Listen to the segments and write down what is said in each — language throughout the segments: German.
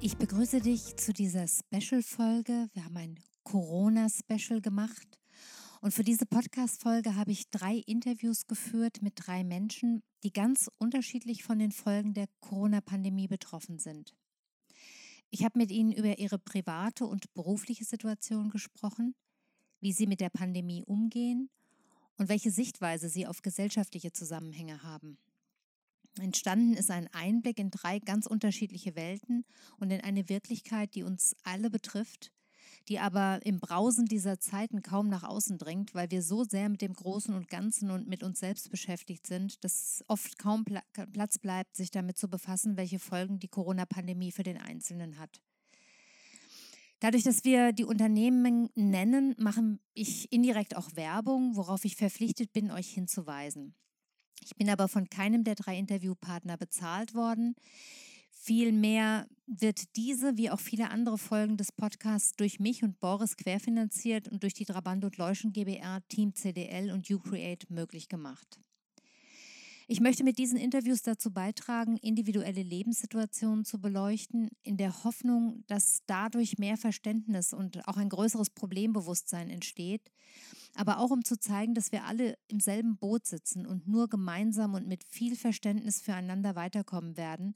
Ich begrüße dich zu dieser Special-Folge. Wir haben ein Corona-Special gemacht. Und für diese Podcast-Folge habe ich drei Interviews geführt mit drei Menschen, die ganz unterschiedlich von den Folgen der Corona-Pandemie betroffen sind. Ich habe mit ihnen über ihre private und berufliche Situation gesprochen, wie sie mit der Pandemie umgehen und welche Sichtweise sie auf gesellschaftliche Zusammenhänge haben. Entstanden ist ein Einblick in drei ganz unterschiedliche Welten und in eine Wirklichkeit, die uns alle betrifft, die aber im Brausen dieser Zeiten kaum nach außen dringt, weil wir so sehr mit dem Großen und Ganzen und mit uns selbst beschäftigt sind, dass oft kaum Platz bleibt, sich damit zu befassen, welche Folgen die Corona-Pandemie für den Einzelnen hat. Dadurch, dass wir die Unternehmen nennen, mache ich indirekt auch Werbung, worauf ich verpflichtet bin, euch hinzuweisen. Ich bin aber von keinem der drei Interviewpartner bezahlt worden. Vielmehr wird diese, wie auch viele andere Folgen des Podcasts, durch mich und Boris querfinanziert und durch die Trabant und Leuschen GBR, Team CDL und UCreate möglich gemacht. Ich möchte mit diesen Interviews dazu beitragen, individuelle Lebenssituationen zu beleuchten, in der Hoffnung, dass dadurch mehr Verständnis und auch ein größeres Problembewusstsein entsteht, aber auch um zu zeigen, dass wir alle im selben Boot sitzen und nur gemeinsam und mit viel Verständnis füreinander weiterkommen werden,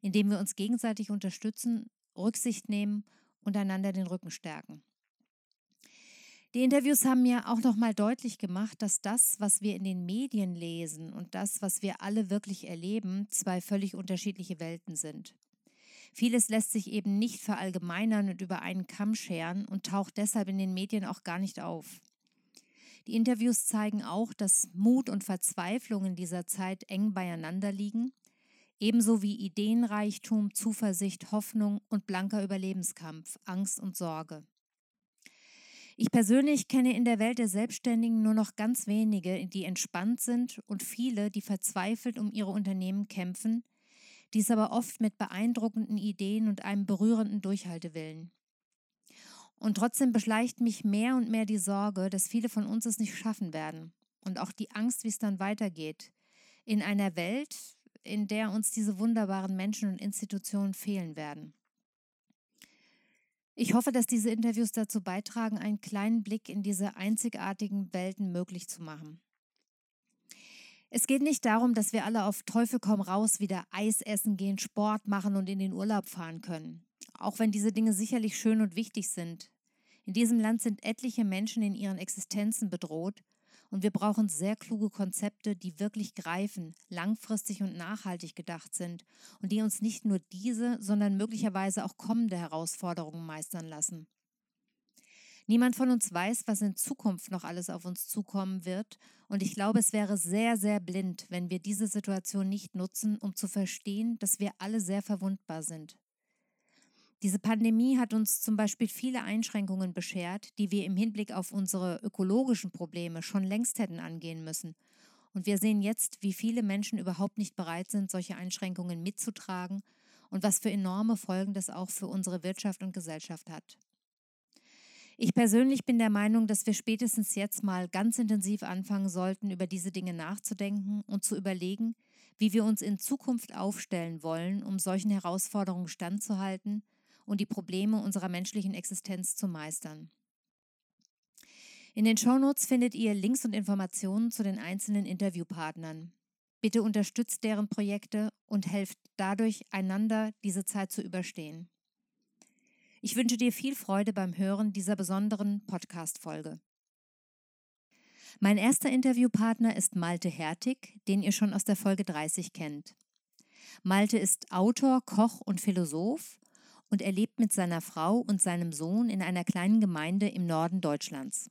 indem wir uns gegenseitig unterstützen, Rücksicht nehmen und einander den Rücken stärken. Die Interviews haben mir auch nochmal deutlich gemacht, dass das, was wir in den Medien lesen und das, was wir alle wirklich erleben, zwei völlig unterschiedliche Welten sind. Vieles lässt sich eben nicht verallgemeinern und über einen Kamm scheren und taucht deshalb in den Medien auch gar nicht auf. Die Interviews zeigen auch, dass Mut und Verzweiflung in dieser Zeit eng beieinander liegen, ebenso wie Ideenreichtum, Zuversicht, Hoffnung und blanker Überlebenskampf, Angst und Sorge. Ich persönlich kenne in der Welt der Selbstständigen nur noch ganz wenige, die entspannt sind und viele, die verzweifelt um ihre Unternehmen kämpfen, dies aber oft mit beeindruckenden Ideen und einem berührenden Durchhaltewillen. Und trotzdem beschleicht mich mehr und mehr die Sorge, dass viele von uns es nicht schaffen werden und auch die Angst, wie es dann weitergeht, in einer Welt, in der uns diese wunderbaren Menschen und Institutionen fehlen werden. Ich hoffe, dass diese Interviews dazu beitragen, einen kleinen Blick in diese einzigartigen Welten möglich zu machen. Es geht nicht darum, dass wir alle auf Teufel komm raus wieder Eis essen gehen, Sport machen und in den Urlaub fahren können. Auch wenn diese Dinge sicherlich schön und wichtig sind. In diesem Land sind etliche Menschen in ihren Existenzen bedroht und wir brauchen sehr kluge Konzepte, die wirklich greifen, langfristig und nachhaltig gedacht sind und die uns nicht nur diese, sondern möglicherweise auch kommende Herausforderungen meistern lassen. Niemand von uns weiß, was in Zukunft noch alles auf uns zukommen wird, und ich glaube, es wäre sehr, sehr blind, wenn wir diese Situation nicht nutzen, um zu verstehen, dass wir alle sehr verwundbar sind. Diese Pandemie hat uns zum Beispiel viele Einschränkungen beschert, die wir im Hinblick auf unsere ökologischen Probleme schon längst hätten angehen müssen. Und wir sehen jetzt, wie viele Menschen überhaupt nicht bereit sind, solche Einschränkungen mitzutragen und was für enorme Folgen das auch für unsere Wirtschaft und Gesellschaft hat. Ich persönlich bin der Meinung, dass wir spätestens jetzt mal ganz intensiv anfangen sollten, über diese Dinge nachzudenken und zu überlegen, wie wir uns in Zukunft aufstellen wollen, um solchen Herausforderungen standzuhalten und die Probleme unserer menschlichen Existenz zu meistern. In den Shownotes findet ihr Links und Informationen zu den einzelnen Interviewpartnern. Bitte unterstützt deren Projekte und helft dadurch, einander diese Zeit zu überstehen. Ich wünsche dir viel Freude beim Hören dieser besonderen Podcast-Folge. Mein erster Interviewpartner ist Malte Hertig, den ihr schon aus der Folge 30 kennt. Malte ist Autor, Koch und Philosoph und er lebt mit seiner Frau und seinem Sohn in einer kleinen Gemeinde im Norden Deutschlands.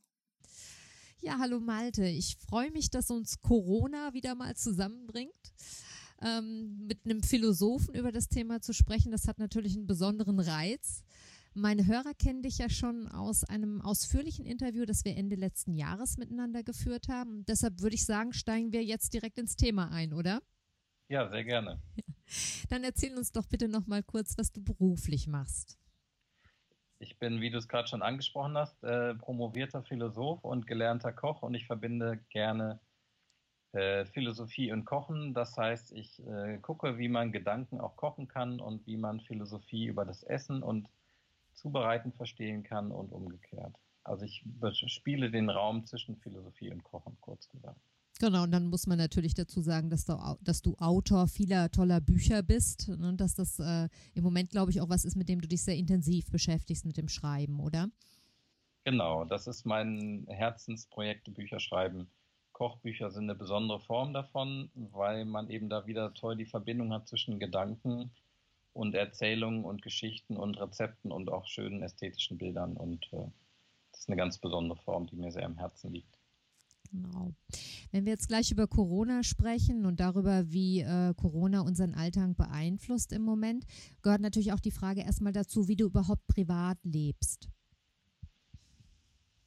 Ja, hallo Malte. Ich freue mich, dass uns Corona wieder mal zusammenbringt. ähm, mit einem Philosophen über das Thema zu sprechen. Das hat natürlich einen besonderen Reiz. Meine Hörer kennen dich ja schon aus einem ausführlichen Interview, das wir Ende letzten Jahres miteinander geführt haben. Deshalb würde ich sagen, steigen wir jetzt direkt ins Thema ein, oder? Ja, sehr gerne. Dann erzähl uns doch bitte noch mal kurz, was du beruflich machst. Ich bin, wie du es gerade schon angesprochen hast, äh, promovierter Philosoph und gelernter Koch und ich verbinde gerne äh, Philosophie und Kochen. Das heißt, ich äh, gucke, wie man Gedanken auch kochen kann und wie man Philosophie über das Essen und Zubereiten verstehen kann und umgekehrt. Also ich spiele den Raum zwischen Philosophie und Kochen, kurz gesagt. Genau, und dann muss man natürlich dazu sagen, dass du, dass du Autor vieler toller Bücher bist und ne, dass das äh, im Moment, glaube ich, auch was ist, mit dem du dich sehr intensiv beschäftigst mit dem Schreiben, oder? Genau, das ist mein Herzensprojekt, Bücher schreiben. Kochbücher sind eine besondere Form davon, weil man eben da wieder toll die Verbindung hat zwischen Gedanken, und Erzählungen und Geschichten und Rezepten und auch schönen ästhetischen Bildern. Und äh, das ist eine ganz besondere Form, die mir sehr am Herzen liegt. Genau. Wenn wir jetzt gleich über Corona sprechen und darüber, wie äh, Corona unseren Alltag beeinflusst im Moment, gehört natürlich auch die Frage erstmal dazu, wie du überhaupt privat lebst.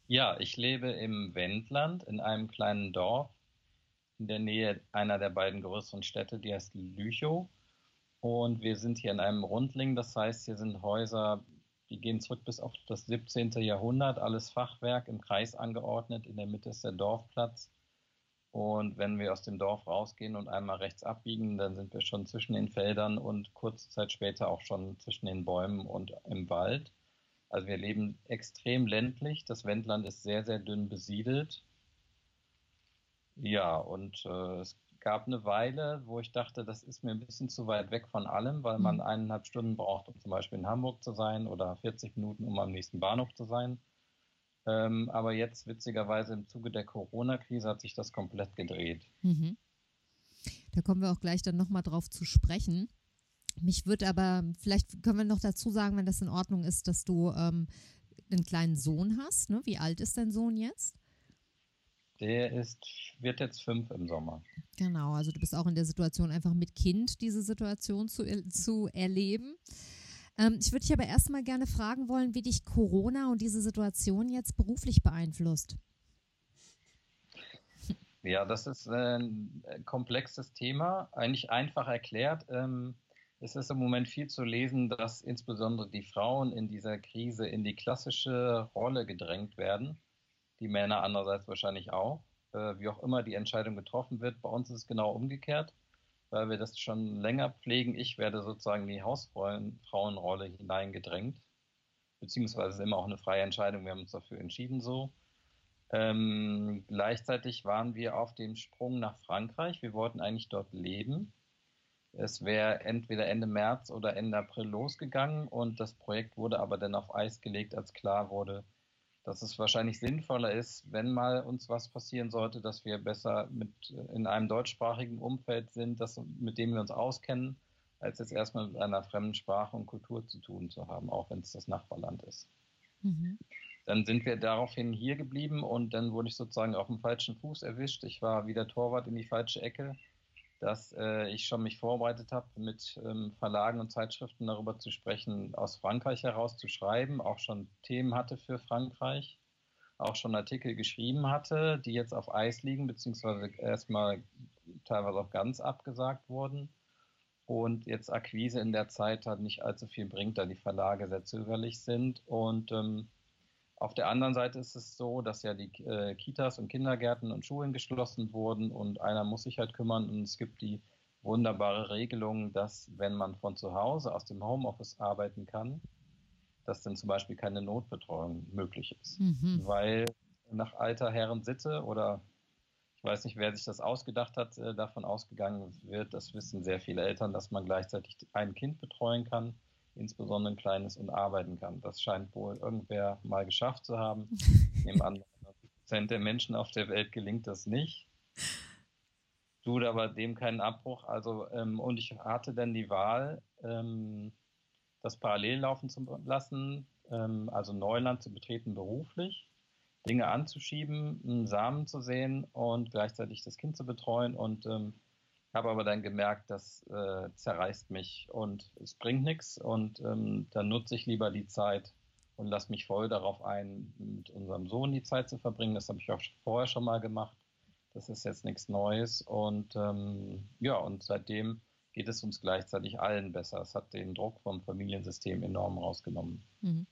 Ja, ich lebe im Wendland in einem kleinen Dorf in der Nähe einer der beiden größeren Städte, die heißt Lüchow. Und wir sind hier in einem Rundling, das heißt, hier sind Häuser, die gehen zurück bis auf das 17. Jahrhundert, alles Fachwerk im Kreis angeordnet. In der Mitte ist der Dorfplatz. Und wenn wir aus dem Dorf rausgehen und einmal rechts abbiegen, dann sind wir schon zwischen den Feldern und kurze Zeit später auch schon zwischen den Bäumen und im Wald. Also wir leben extrem ländlich. Das Wendland ist sehr, sehr dünn besiedelt. Ja, und äh, es gab eine Weile, wo ich dachte, das ist mir ein bisschen zu weit weg von allem, weil man mhm. eineinhalb Stunden braucht, um zum Beispiel in Hamburg zu sein oder 40 Minuten, um am nächsten Bahnhof zu sein. Ähm, aber jetzt, witzigerweise, im Zuge der Corona-Krise hat sich das komplett gedreht. Mhm. Da kommen wir auch gleich dann nochmal drauf zu sprechen. Mich würde aber, vielleicht können wir noch dazu sagen, wenn das in Ordnung ist, dass du ähm, einen kleinen Sohn hast. Ne? Wie alt ist dein Sohn jetzt? Der ist, wird jetzt fünf im Sommer. Genau, also du bist auch in der Situation, einfach mit Kind diese Situation zu, zu erleben. Ähm, ich würde dich aber erstmal gerne fragen wollen, wie dich Corona und diese Situation jetzt beruflich beeinflusst. Ja, das ist ein komplexes Thema, eigentlich einfach erklärt. Ähm, es ist im Moment viel zu lesen, dass insbesondere die Frauen in dieser Krise in die klassische Rolle gedrängt werden die Männer andererseits wahrscheinlich auch. Äh, wie auch immer die Entscheidung getroffen wird, bei uns ist es genau umgekehrt, weil wir das schon länger pflegen. Ich werde sozusagen in die Hausfrauenrolle hineingedrängt, beziehungsweise ist immer auch eine freie Entscheidung. Wir haben uns dafür entschieden so. Ähm, gleichzeitig waren wir auf dem Sprung nach Frankreich. Wir wollten eigentlich dort leben. Es wäre entweder Ende März oder Ende April losgegangen und das Projekt wurde aber dann auf Eis gelegt, als klar wurde, dass es wahrscheinlich sinnvoller ist, wenn mal uns was passieren sollte, dass wir besser mit äh, in einem deutschsprachigen Umfeld sind, das, mit dem wir uns auskennen, als jetzt erstmal mit einer fremden Sprache und Kultur zu tun zu haben, auch wenn es das Nachbarland ist. Mhm. Dann sind wir daraufhin hier geblieben und dann wurde ich sozusagen auf dem falschen Fuß erwischt. Ich war wieder Torwart in die falsche Ecke dass äh, ich schon mich vorbereitet habe, mit ähm, Verlagen und Zeitschriften darüber zu sprechen, aus Frankreich heraus zu schreiben, auch schon Themen hatte für Frankreich, auch schon Artikel geschrieben hatte, die jetzt auf Eis liegen, beziehungsweise erstmal teilweise auch ganz abgesagt wurden. Und jetzt Akquise in der Zeit hat nicht allzu viel bringt, da die Verlage sehr zögerlich sind. Und ähm, auf der anderen Seite ist es so, dass ja die äh, Kitas und Kindergärten und Schulen geschlossen wurden und einer muss sich halt kümmern und es gibt die wunderbare Regelung, dass wenn man von zu Hause aus dem Homeoffice arbeiten kann, dass dann zum Beispiel keine Notbetreuung möglich ist. Mhm. Weil nach alter Herren Sitte oder ich weiß nicht, wer sich das ausgedacht hat, äh, davon ausgegangen wird, das wissen sehr viele Eltern, dass man gleichzeitig ein Kind betreuen kann insbesondere ein kleines und arbeiten kann. Das scheint wohl irgendwer mal geschafft zu haben. Neben an, Prozent der Menschen auf der Welt gelingt das nicht. Tut aber dem keinen Abbruch. Also, ähm, und ich hatte dann die Wahl, ähm, das parallel laufen zu lassen, ähm, also Neuland zu betreten beruflich, Dinge anzuschieben, einen Samen zu sehen und gleichzeitig das Kind zu betreuen und ähm, habe aber dann gemerkt, das äh, zerreißt mich und es bringt nichts und ähm, dann nutze ich lieber die Zeit und lasse mich voll darauf ein, mit unserem Sohn die Zeit zu verbringen. Das habe ich auch vorher schon mal gemacht. Das ist jetzt nichts Neues und ähm, ja, und seitdem geht es uns gleichzeitig allen besser. Es hat den Druck vom Familiensystem enorm rausgenommen. Mhm.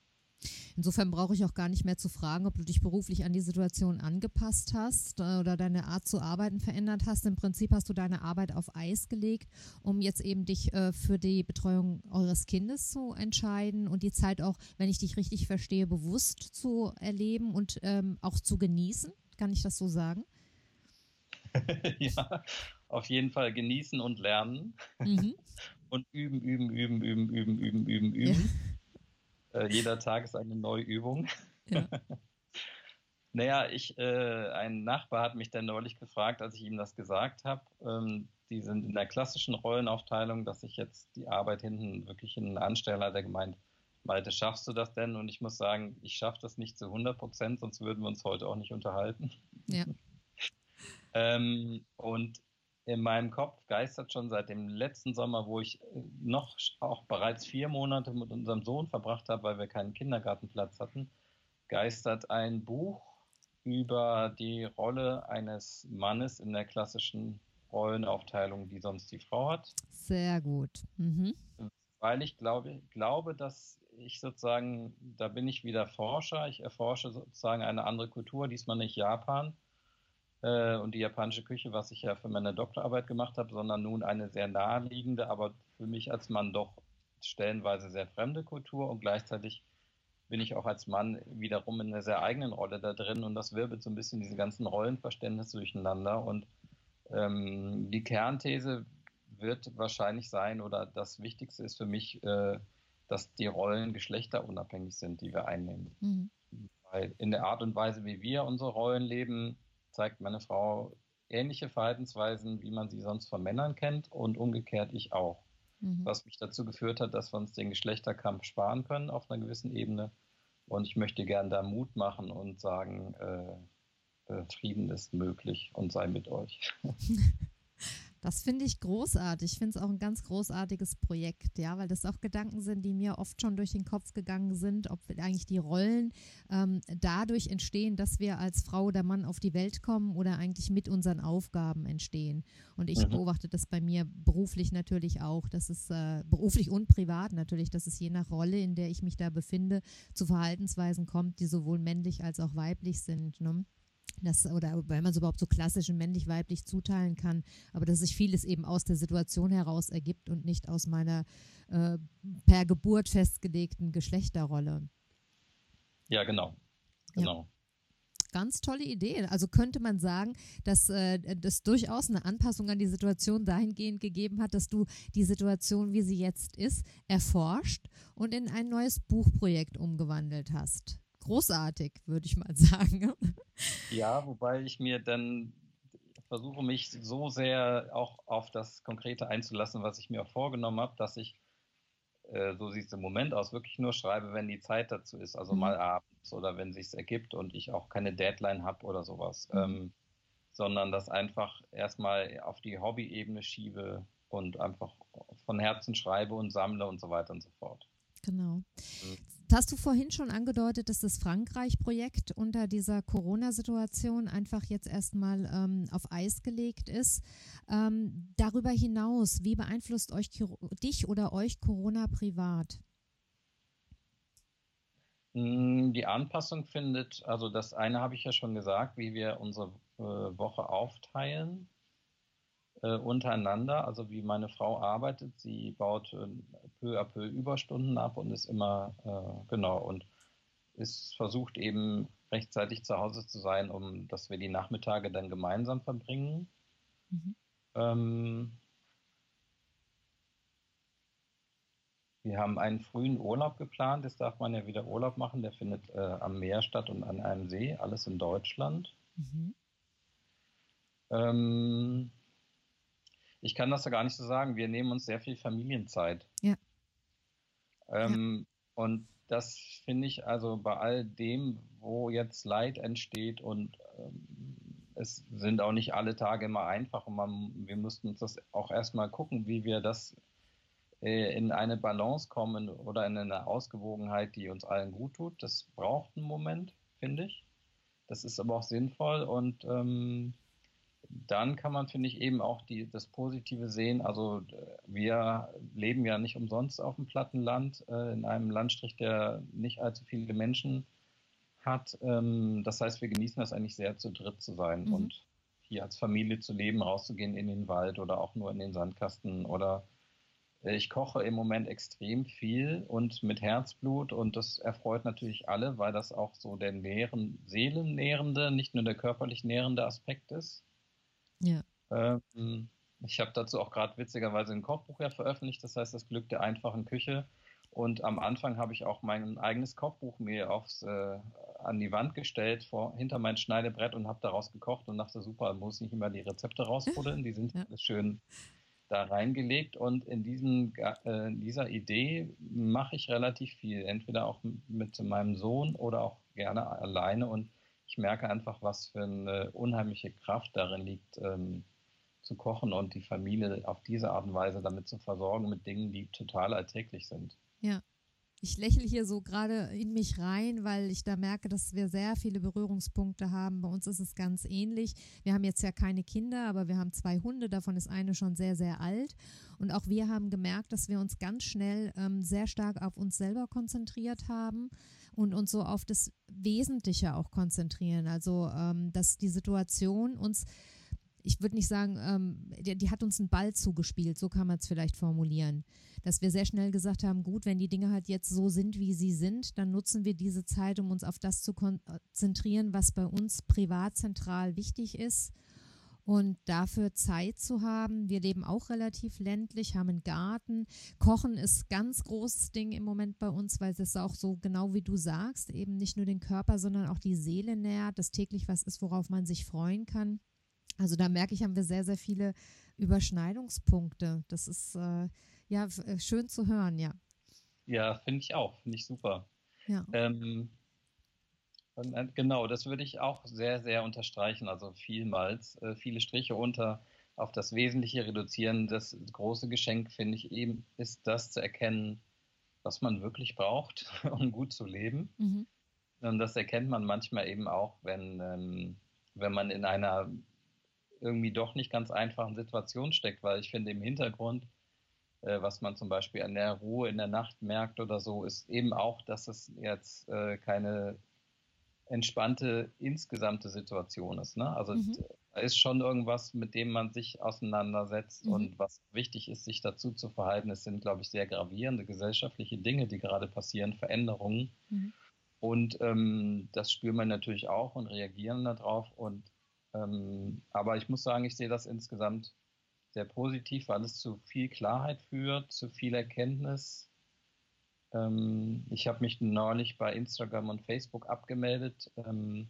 Insofern brauche ich auch gar nicht mehr zu fragen, ob du dich beruflich an die Situation angepasst hast äh, oder deine Art zu arbeiten verändert hast. Im Prinzip hast du deine Arbeit auf Eis gelegt, um jetzt eben dich äh, für die Betreuung eures Kindes zu entscheiden und die Zeit auch, wenn ich dich richtig verstehe, bewusst zu erleben und ähm, auch zu genießen. Kann ich das so sagen? ja, auf jeden Fall genießen und lernen. Mhm. Und üben, üben, üben, üben, üben, üben, üben, üben. Ja. Äh, jeder Tag ist eine neue Übung. Ja. naja, ich, äh, ein Nachbar hat mich dann neulich gefragt, als ich ihm das gesagt habe. Ähm, die sind in der klassischen Rollenaufteilung, dass ich jetzt die Arbeit hinten wirklich in anstelle, hat er gemeint, Malte, schaffst du das denn? Und ich muss sagen, ich schaffe das nicht zu 100 Prozent, sonst würden wir uns heute auch nicht unterhalten. Ja. ähm, und in meinem Kopf geistert schon seit dem letzten Sommer, wo ich äh, noch auch bereits vier Monate mit unserem Sohn verbracht habe, weil wir keinen Kindergartenplatz hatten, geistert ein Buch über die Rolle eines Mannes in der klassischen Rollenaufteilung, die sonst die Frau hat. Sehr gut. Mhm. Weil ich glaube, glaube, dass ich sozusagen, da bin ich wieder Forscher, ich erforsche sozusagen eine andere Kultur, diesmal nicht Japan, äh, und die japanische Küche, was ich ja für meine Doktorarbeit gemacht habe, sondern nun eine sehr naheliegende, aber für mich als Mann doch stellenweise sehr fremde Kultur und gleichzeitig bin ich auch als Mann wiederum in einer sehr eigenen Rolle da drin und das wirbelt so ein bisschen diese ganzen Rollenverständnisse durcheinander und ähm, die Kernthese wird wahrscheinlich sein oder das Wichtigste ist für mich, äh, dass die Rollen geschlechterunabhängig sind, die wir einnehmen. Mhm. Weil in der Art und Weise, wie wir unsere Rollen leben, zeigt meine Frau ähnliche Verhaltensweisen, wie man sie sonst von Männern kennt und umgekehrt ich auch. Mhm. Was mich dazu geführt hat, dass wir uns den Geschlechterkampf sparen können auf einer gewissen Ebene. Und ich möchte gerne da Mut machen und sagen, äh, äh, Frieden ist möglich und sei mit euch. Das finde ich großartig. Ich finde es auch ein ganz großartiges Projekt, ja, weil das auch Gedanken sind, die mir oft schon durch den Kopf gegangen sind, ob eigentlich die Rollen ähm, dadurch entstehen, dass wir als Frau oder Mann auf die Welt kommen oder eigentlich mit unseren Aufgaben entstehen. Und ich mhm. beobachte das bei mir beruflich natürlich auch, dass es äh, beruflich und privat natürlich, dass es je nach Rolle, in der ich mich da befinde, zu Verhaltensweisen kommt, die sowohl männlich als auch weiblich sind. Ne? Das, oder weil man es überhaupt so klassisch männlich-weiblich zuteilen kann, aber dass sich vieles eben aus der Situation heraus ergibt und nicht aus meiner äh, per Geburt festgelegten Geschlechterrolle. Ja, genau. Genau. Ja. Ganz tolle Idee. Also könnte man sagen, dass äh, das durchaus eine Anpassung an die Situation dahingehend gegeben hat, dass du die Situation, wie sie jetzt ist, erforscht und in ein neues Buchprojekt umgewandelt hast großartig, würde ich mal sagen. Ja, wobei ich mir dann versuche, mich so sehr auch auf das Konkrete einzulassen, was ich mir auch vorgenommen habe, dass ich, äh, so sieht es im Moment aus, wirklich nur schreibe, wenn die Zeit dazu ist, also mhm. mal abends oder wenn sich ergibt und ich auch keine Deadline habe oder sowas, mhm. ähm, sondern das einfach erstmal auf die Hobby-Ebene schiebe und einfach von Herzen schreibe und sammle und so weiter und so fort. Genau. Mhm. Hast du vorhin schon angedeutet, dass das Frankreich-Projekt unter dieser Corona-Situation einfach jetzt erstmal ähm, auf Eis gelegt ist? Ähm, darüber hinaus, wie beeinflusst euch dich oder euch Corona privat? Hm, die Anpassung findet, also das eine habe ich ja schon gesagt, wie wir unsere äh, Woche aufteilen äh, untereinander, also wie meine Frau arbeitet. Sie baut äh, peu à peu Überstunden ab und ist immer, äh, genau, und ist versucht eben rechtzeitig zu Hause zu sein, um dass wir die Nachmittage dann gemeinsam verbringen. Mhm. Ähm, wir haben einen frühen Urlaub geplant. Jetzt darf man ja wieder Urlaub machen. Der findet äh, am Meer statt und an einem See, alles in Deutschland. Mhm. Ähm, ich kann das ja gar nicht so sagen. Wir nehmen uns sehr viel Familienzeit. Ja. Ähm, ja. Und das finde ich also bei all dem, wo jetzt Leid entsteht und ähm, es sind auch nicht alle Tage immer einfach und man, wir mussten uns das auch erstmal gucken, wie wir das äh, in eine Balance kommen oder in eine Ausgewogenheit, die uns allen gut tut. Das braucht einen Moment, finde ich. Das ist aber auch sinnvoll und ähm, dann kann man, finde ich, eben auch die, das Positive sehen. Also wir leben ja nicht umsonst auf dem Plattenland, äh, in einem Landstrich, der nicht allzu viele Menschen hat. Ähm, das heißt, wir genießen das eigentlich sehr, zu dritt zu sein mhm. und hier als Familie zu leben, rauszugehen in den Wald oder auch nur in den Sandkasten oder äh, ich koche im Moment extrem viel und mit Herzblut und das erfreut natürlich alle, weil das auch so der nähren, seelennährende, nicht nur der körperlich nährende Aspekt ist. Ja. Ähm, ich habe dazu auch gerade witzigerweise ein Kochbuch ja veröffentlicht, das heißt das Glück der einfachen Küche. Und am Anfang habe ich auch mein eigenes Kochbuch mir aufs, äh, an die Wand gestellt, vor, hinter mein Schneidebrett und habe daraus gekocht und dachte, super, muss nicht immer die Rezepte rausfuddeln, die sind ja. schön da reingelegt. Und in, diesen, äh, dieser Idee mache ich relativ viel, entweder auch mit meinem Sohn oder auch gerne alleine. Und ich merke einfach, was für eine unheimliche Kraft darin liegt, ähm, zu kochen und die Familie auf diese Art und Weise damit zu versorgen mit Dingen, die total alltäglich sind. Ja. Ich lächle hier so gerade in mich rein, weil ich da merke, dass wir sehr viele Berührungspunkte haben. Bei uns ist es ganz ähnlich. Wir haben jetzt ja keine Kinder, aber wir haben zwei Hunde. Davon ist eine schon sehr, sehr alt. Und auch wir haben gemerkt, dass wir uns ganz schnell ähm, sehr stark auf uns selber konzentriert haben und uns so auf das Wesentliche auch konzentrieren. Also, ähm, dass die Situation uns ich würde nicht sagen, ähm, die, die, hat uns einen Ball zugespielt, so kann man es vielleicht formulieren dass wir sehr schnell gesagt haben, gut, wenn die Dinge halt jetzt so sind, wie sie sind, dann nutzen wir diese Zeit, um uns auf das zu konzentrieren, was bei uns privat zentral wichtig ist und dafür Zeit zu haben. Wir leben auch relativ ländlich, haben einen Garten. Kochen ist ganz großes Ding im Moment bei uns, weil es auch so genau wie du sagst, eben nicht nur den Körper, sondern auch die Seele nährt, dass täglich was ist, worauf man sich freuen kann. Also da merke ich, haben wir sehr, sehr viele Überschneidungspunkte. Das ist äh, ja, äh, schön zu hören, ja. Ja, finde ich auch, finde ich super. Ja. Ähm, äh, genau, das würde ich auch sehr, sehr unterstreichen. Also vielmals, äh, viele Striche unter auf das Wesentliche reduzieren. Das große Geschenk, finde ich eben, ist das zu erkennen, was man wirklich braucht, um gut zu leben. Mhm. Und das erkennt man manchmal eben auch, wenn, ähm, wenn man in einer irgendwie doch nicht ganz einfachen Situation steckt, weil ich finde, im Hintergrund äh, was man zum Beispiel an der Ruhe in der Nacht merkt oder so, ist eben auch, dass es jetzt äh, keine entspannte insgesamte Situation ist. Ne? Also mhm. da ist schon irgendwas, mit dem man sich auseinandersetzt mhm. und was wichtig ist, sich dazu zu verhalten. Es sind, glaube ich, sehr gravierende gesellschaftliche Dinge, die gerade passieren, Veränderungen. Mhm. Und ähm, das spüren wir natürlich auch und reagieren darauf. Und ähm, aber ich muss sagen, ich sehe das insgesamt sehr positiv, weil es zu viel Klarheit führt, zu viel Erkenntnis. Ähm, ich habe mich neulich bei Instagram und Facebook abgemeldet. Ähm,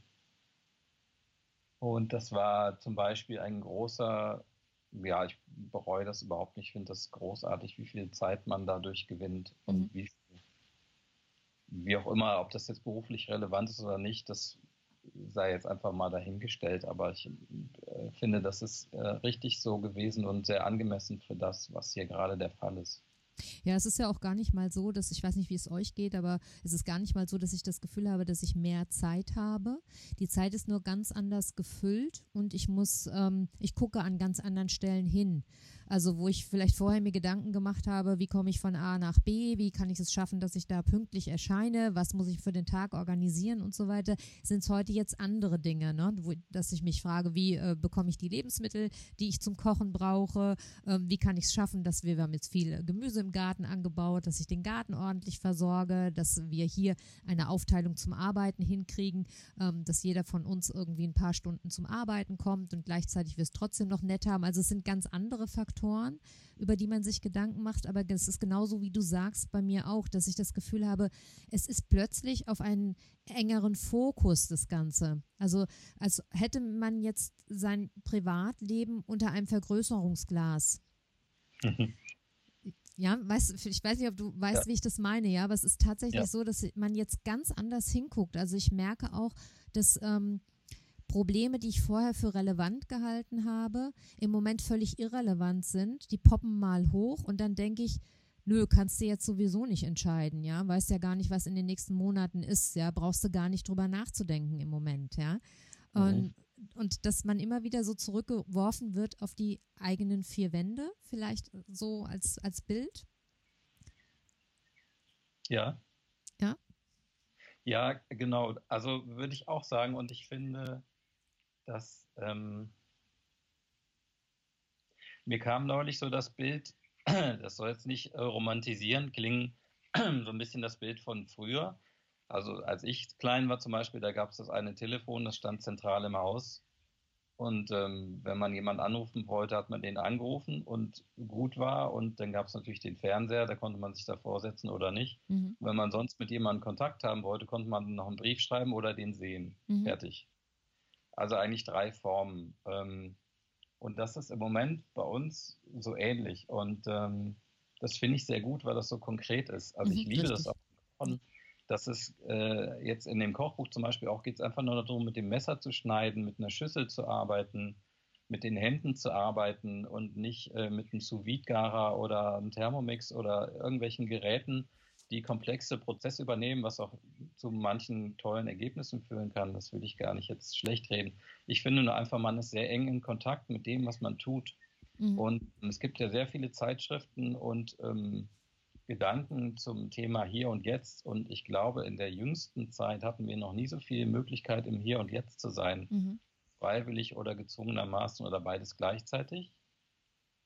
und das war zum Beispiel ein großer, ja, ich bereue das überhaupt nicht, ich finde das großartig, wie viel Zeit man dadurch gewinnt und mhm. wie, wie auch immer, ob das jetzt beruflich relevant ist oder nicht, das sei jetzt einfach mal dahingestellt, aber ich äh, finde, das ist äh, richtig so gewesen und sehr angemessen für das, was hier gerade der Fall ist. Ja, es ist ja auch gar nicht mal so, dass ich weiß nicht, wie es euch geht, aber es ist gar nicht mal so, dass ich das Gefühl habe, dass ich mehr Zeit habe. Die Zeit ist nur ganz anders gefüllt und ich muss, ähm, ich gucke an ganz anderen Stellen hin. Also wo ich vielleicht vorher mir Gedanken gemacht habe, wie komme ich von A nach B, wie kann ich es schaffen, dass ich da pünktlich erscheine, was muss ich für den Tag organisieren und so weiter, sind es heute jetzt andere Dinge, ne? wo, dass ich mich frage, wie äh, bekomme ich die Lebensmittel, die ich zum Kochen brauche, ähm, wie kann ich es schaffen, dass wir, wir haben jetzt viel Gemüse im Garten angebaut, dass ich den Garten ordentlich versorge, dass wir hier eine Aufteilung zum Arbeiten hinkriegen, ähm, dass jeder von uns irgendwie ein paar Stunden zum Arbeiten kommt und gleichzeitig wir es trotzdem noch nett haben. Also es sind ganz andere Faktoren Faktoren, über die man sich Gedanken macht, aber es ist genauso wie du sagst bei mir auch, dass ich das Gefühl habe, es ist plötzlich auf einen engeren Fokus das Ganze. Also als hätte man jetzt sein Privatleben unter einem Vergrößerungsglas. Mhm. Ja, weißt, ich weiß nicht, ob du weißt, ja. wie ich das meine, ja, aber es ist tatsächlich ja. so, dass man jetzt ganz anders hinguckt. Also ich merke auch, dass ähm, Probleme, die ich vorher für relevant gehalten habe, im Moment völlig irrelevant sind. Die poppen mal hoch und dann denke ich, nö, kannst du jetzt sowieso nicht entscheiden, ja, weißt ja gar nicht, was in den nächsten Monaten ist, ja, brauchst du gar nicht drüber nachzudenken im Moment, ja. Und, mhm. Und dass man immer wieder so zurückgeworfen wird auf die eigenen vier Wände, vielleicht so als, als Bild. Ja. Ja. Ja, genau. Also würde ich auch sagen, und ich finde, dass ähm, mir kam neulich so das Bild, das soll jetzt nicht äh, romantisieren klingen, so ein bisschen das Bild von früher. Also als ich klein war zum Beispiel, da gab es das eine Telefon, das stand zentral im Haus. Und ähm, wenn man jemanden anrufen wollte, hat man den angerufen und gut war. Und dann gab es natürlich den Fernseher, da konnte man sich davor setzen oder nicht. Mhm. Wenn man sonst mit jemandem Kontakt haben wollte, konnte man noch einen Brief schreiben oder den sehen. Mhm. Fertig. Also eigentlich drei Formen. Ähm, und das ist im Moment bei uns so ähnlich. Und ähm, das finde ich sehr gut, weil das so konkret ist. Also mhm, ich liebe richtig. das auch. Dass es äh, jetzt in dem Kochbuch zum Beispiel auch geht es einfach nur darum, mit dem Messer zu schneiden, mit einer Schüssel zu arbeiten, mit den Händen zu arbeiten und nicht äh, mit einem sous garer oder einem Thermomix oder irgendwelchen Geräten, die komplexe Prozesse übernehmen, was auch zu manchen tollen Ergebnissen führen kann. Das will ich gar nicht jetzt schlecht reden. Ich finde nur einfach, man ist sehr eng in Kontakt mit dem, was man tut. Mhm. Und es gibt ja sehr viele Zeitschriften und ähm, Gedanken zum Thema Hier und Jetzt. Und ich glaube, in der jüngsten Zeit hatten wir noch nie so viel Möglichkeit, im Hier und Jetzt zu sein. Mhm. Freiwillig oder gezwungenermaßen oder beides gleichzeitig.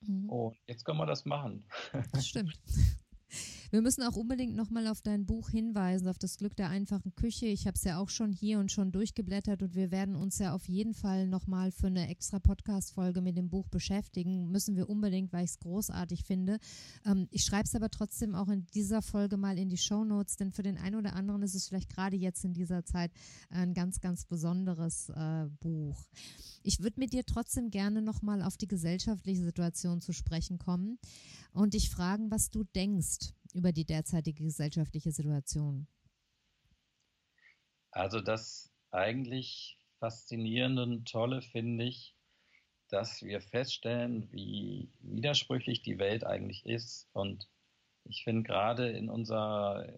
Mhm. Und jetzt können wir das machen. Das stimmt. Wir müssen auch unbedingt nochmal auf dein Buch hinweisen, auf das Glück der einfachen Küche. Ich habe es ja auch schon hier und schon durchgeblättert und wir werden uns ja auf jeden Fall nochmal für eine extra Podcast-Folge mit dem Buch beschäftigen. Müssen wir unbedingt, weil ich es großartig finde. Ähm, ich schreibe es aber trotzdem auch in dieser Folge mal in die Show Notes, denn für den einen oder anderen ist es vielleicht gerade jetzt in dieser Zeit ein ganz, ganz besonderes äh, Buch. Ich würde mit dir trotzdem gerne nochmal auf die gesellschaftliche Situation zu sprechen kommen und dich fragen, was du denkst über die derzeitige gesellschaftliche Situation? Also das eigentlich faszinierende und tolle finde ich, dass wir feststellen, wie widersprüchlich die Welt eigentlich ist. Und ich finde gerade in, unser,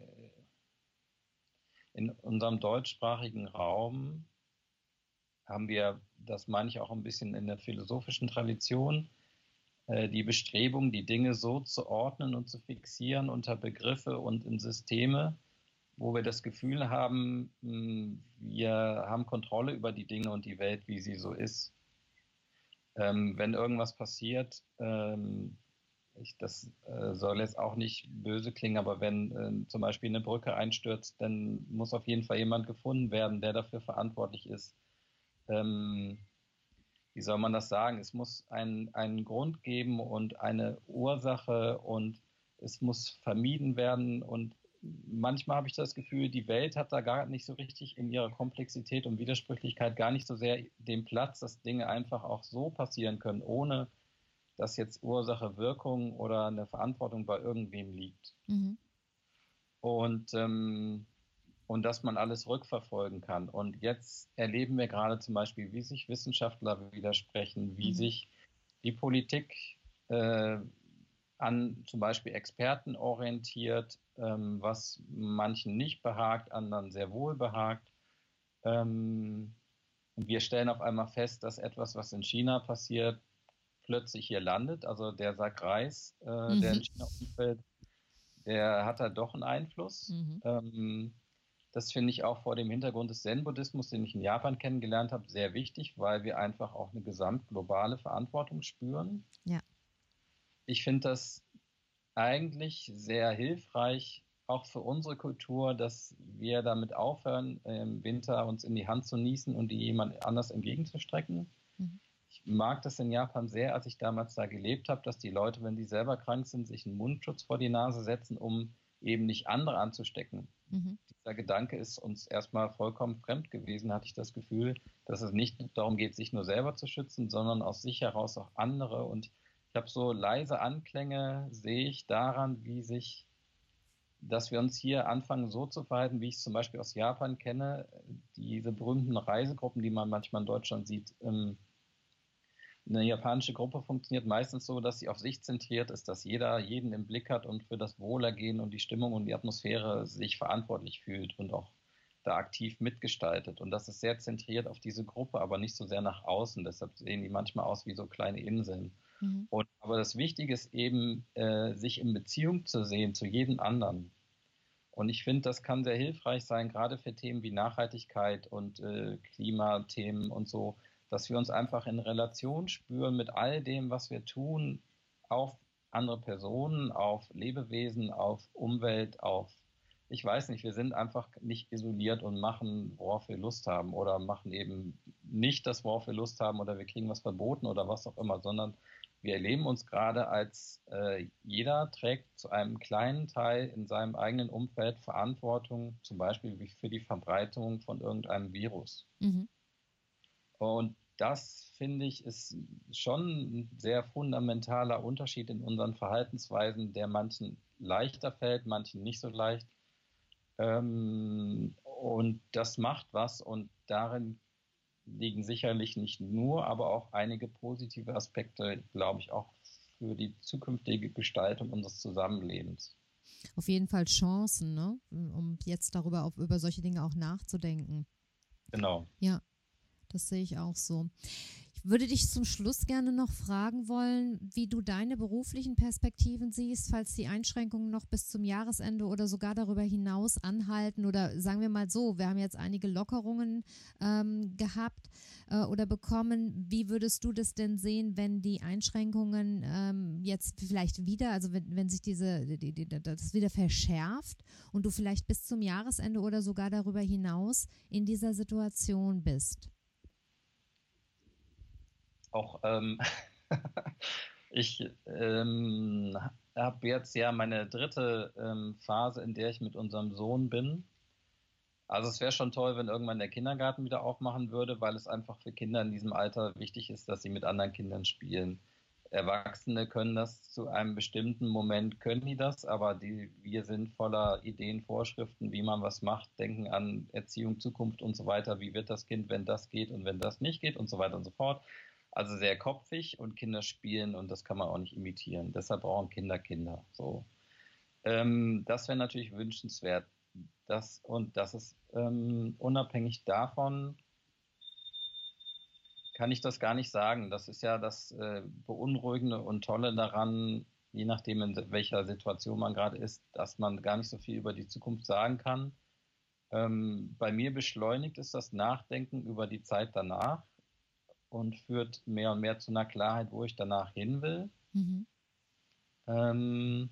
in unserem deutschsprachigen Raum haben wir, das meine ich auch ein bisschen in der philosophischen Tradition, die Bestrebung, die Dinge so zu ordnen und zu fixieren unter Begriffe und in Systeme, wo wir das Gefühl haben, hm, wir haben Kontrolle über die Dinge und die Welt, wie sie so ist. Ähm, wenn irgendwas passiert, ähm, ich, das äh, soll jetzt auch nicht böse klingen, aber wenn äh, zum Beispiel eine Brücke einstürzt, dann muss auf jeden Fall jemand gefunden werden, der dafür verantwortlich ist. Ähm, wie soll man das sagen? Es muss einen, einen Grund geben und eine Ursache und es muss vermieden werden. Und manchmal habe ich das Gefühl, die Welt hat da gar nicht so richtig in ihrer Komplexität und Widersprüchlichkeit gar nicht so sehr den Platz, dass Dinge einfach auch so passieren können, ohne dass jetzt Ursache, Wirkung oder eine Verantwortung bei irgendwem liegt. Mhm. Und ähm, und dass man alles rückverfolgen kann. Und jetzt erleben wir gerade zum Beispiel, wie sich Wissenschaftler widersprechen, wie mhm. sich die Politik äh, an zum Beispiel Experten orientiert, ähm, was manchen nicht behagt, anderen sehr wohl behagt. Ähm, wir stellen auf einmal fest, dass etwas, was in China passiert, plötzlich hier landet. Also der Sack Reis, äh, mhm. der in China umfällt, der hat da doch einen Einfluss. Mhm. Ähm, das finde ich auch vor dem Hintergrund des Zen-Buddhismus, den ich in Japan kennengelernt habe, sehr wichtig, weil wir einfach auch eine gesamtglobale Verantwortung spüren. Ja. Ich finde das eigentlich sehr hilfreich, auch für unsere Kultur, dass wir damit aufhören, im Winter uns in die Hand zu niesen und die jemand anders entgegenzustrecken. Mhm. Ich mag das in Japan sehr, als ich damals da gelebt habe, dass die Leute, wenn die selber krank sind, sich einen Mundschutz vor die Nase setzen, um eben nicht andere anzustecken. Mhm. Dieser Gedanke ist uns erstmal vollkommen fremd gewesen, hatte ich das Gefühl, dass es nicht darum geht, sich nur selber zu schützen, sondern aus sich heraus auch andere. Und ich habe so leise Anklänge, sehe ich daran, wie sich dass wir uns hier anfangen so zu verhalten, wie ich es zum Beispiel aus Japan kenne, diese berühmten Reisegruppen, die man manchmal in Deutschland sieht. Ähm, eine japanische Gruppe funktioniert meistens so, dass sie auf sich zentriert ist, dass jeder jeden im Blick hat und für das Wohlergehen und die Stimmung und die Atmosphäre sich verantwortlich fühlt und auch da aktiv mitgestaltet. Und das ist sehr zentriert auf diese Gruppe, aber nicht so sehr nach außen. Deshalb sehen die manchmal aus wie so kleine Inseln. Mhm. Und, aber das Wichtige ist eben, äh, sich in Beziehung zu sehen zu jedem anderen. Und ich finde, das kann sehr hilfreich sein, gerade für Themen wie Nachhaltigkeit und äh, Klimathemen und so, dass wir uns einfach in Relation spüren mit all dem, was wir tun, auf andere Personen, auf Lebewesen, auf Umwelt, auf, ich weiß nicht, wir sind einfach nicht isoliert und machen, worauf wir Lust haben oder machen eben nicht das, worauf wir Lust haben oder wir kriegen was verboten oder was auch immer, sondern wir erleben uns gerade als äh, jeder trägt zu einem kleinen Teil in seinem eigenen Umfeld Verantwortung, zum Beispiel für die Verbreitung von irgendeinem Virus. Mhm. Und das, finde ich, ist schon ein sehr fundamentaler Unterschied in unseren Verhaltensweisen, der manchen leichter fällt, manchen nicht so leicht. Ähm, und das macht was und darin liegen sicherlich nicht nur, aber auch einige positive Aspekte, glaube ich, auch für die zukünftige Gestaltung unseres Zusammenlebens. Auf jeden Fall Chancen, ne? um jetzt darüber auf, über solche Dinge auch nachzudenken. Genau. Ja, das sehe ich auch so würde dich zum Schluss gerne noch fragen wollen, wie du deine beruflichen Perspektiven siehst, falls die Einschränkungen noch bis zum Jahresende oder sogar darüber hinaus anhalten. Oder sagen wir mal so, wir haben jetzt einige Lockerungen ähm, gehabt äh, oder bekommen. Wie würdest du das denn sehen, wenn die Einschränkungen ähm, jetzt vielleicht wieder, also wenn, wenn sich diese, die, die, das wieder verschärft und du vielleicht bis zum Jahresende oder sogar darüber hinaus in dieser Situation bist? Auch ähm, ich ähm, habe jetzt ja meine dritte ähm, Phase, in der ich mit unserem Sohn bin. Also es wäre schon toll, wenn irgendwann der Kindergarten wieder aufmachen würde, weil es einfach für Kinder in diesem Alter wichtig ist, dass sie mit anderen Kindern spielen. Erwachsene können das zu einem bestimmten Moment, können die das, aber die, wir sind voller Ideen, Vorschriften, wie man was macht, denken an Erziehung, Zukunft und so weiter. Wie wird das Kind, wenn das geht und wenn das nicht geht und so weiter und so fort. Also sehr kopfig und Kinder spielen und das kann man auch nicht imitieren. Deshalb brauchen Kinder Kinder. So. Ähm, das wäre natürlich wünschenswert. Das, und das ist ähm, unabhängig davon, kann ich das gar nicht sagen. Das ist ja das äh, Beunruhigende und Tolle daran, je nachdem, in welcher Situation man gerade ist, dass man gar nicht so viel über die Zukunft sagen kann. Ähm, bei mir beschleunigt es das Nachdenken über die Zeit danach und führt mehr und mehr zu einer Klarheit, wo ich danach hin will. Mhm. Ähm,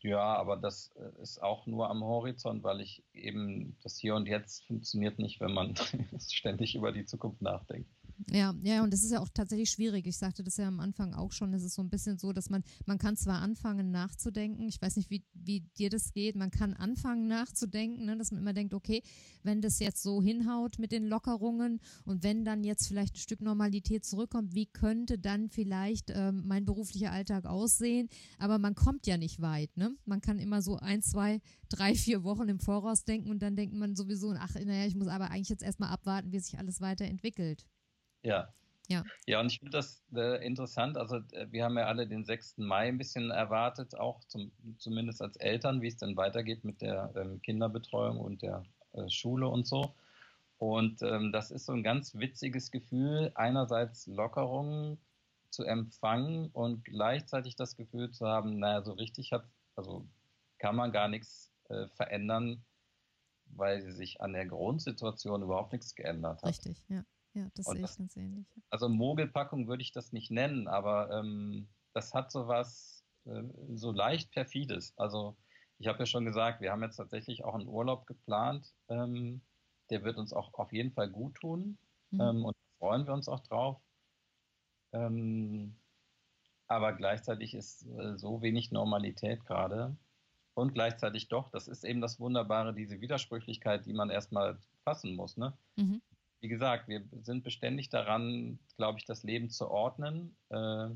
ja, aber das äh, ist auch nur am Horizont, weil ich eben das Hier und Jetzt funktioniert nicht, wenn man ständig über die Zukunft nachdenkt. Ja, ja, und das ist ja auch tatsächlich schwierig. Ich sagte das ja am Anfang auch schon. Es ist so ein bisschen so, dass man, man kann zwar anfangen nachzudenken, ich weiß nicht, wie, wie dir das geht, man kann anfangen nachzudenken, ne, dass man immer denkt, okay, wenn das jetzt so hinhaut mit den Lockerungen und wenn dann jetzt vielleicht ein Stück Normalität zurückkommt, wie könnte dann vielleicht ähm, mein beruflicher Alltag aussehen? Aber man kommt ja nicht weit. Ne? Man kann immer so ein, zwei, drei, vier Wochen im Voraus denken und dann denkt man sowieso, ach, naja, ich muss aber eigentlich jetzt erstmal abwarten, wie sich alles weiterentwickelt. Ja. Ja. ja, und ich finde das äh, interessant. Also, äh, wir haben ja alle den 6. Mai ein bisschen erwartet, auch zum, zumindest als Eltern, wie es dann weitergeht mit der ähm, Kinderbetreuung und der äh, Schule und so. Und ähm, das ist so ein ganz witziges Gefühl, einerseits Lockerungen zu empfangen und gleichzeitig das Gefühl zu haben, naja, so richtig hat, also kann man gar nichts äh, verändern, weil sich an der Grundsituation überhaupt nichts geändert hat. Richtig, ja. Ja, das sehe ich ganz ähnlich. Also Mogelpackung würde ich das nicht nennen, aber ähm, das hat so was äh, so leicht perfides. Also ich habe ja schon gesagt, wir haben jetzt tatsächlich auch einen Urlaub geplant. Ähm, der wird uns auch auf jeden Fall gut tun mhm. ähm, und freuen wir uns auch drauf. Ähm, aber gleichzeitig ist äh, so wenig Normalität gerade. Und gleichzeitig doch, das ist eben das Wunderbare, diese Widersprüchlichkeit, die man erstmal fassen muss. Ne? Mhm wie gesagt, wir sind beständig daran, glaube ich, das Leben zu ordnen. Äh,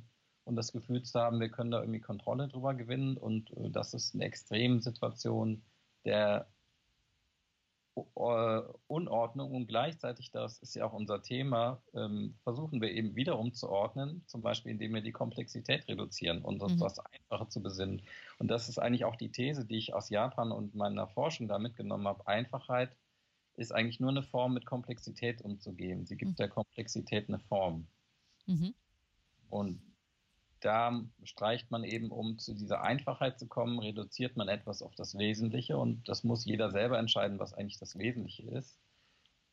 und das Gefühl zu haben, wir können da irgendwie Kontrolle drüber gewinnen. Und äh, das ist eine Extremsituation der äh, Unordnung und gleichzeitig, das ist ja auch unser Thema, ähm, versuchen wir eben wiederum zu ordnen, zum Beispiel indem wir die Komplexität reduzieren und uns mhm. das Einfache zu besinnen. Und das ist eigentlich auch die These, die ich aus Japan und meiner Forschung da mitgenommen habe. Einfachheit ist eigentlich nur eine Form, mit Komplexität umzugehen. Sie gibt mhm. der Komplexität eine Form. Mhm. Und da streicht man eben, um zu dieser Einfachheit zu kommen, reduziert man etwas auf das Wesentliche und das muss jeder selber entscheiden, was eigentlich das Wesentliche ist.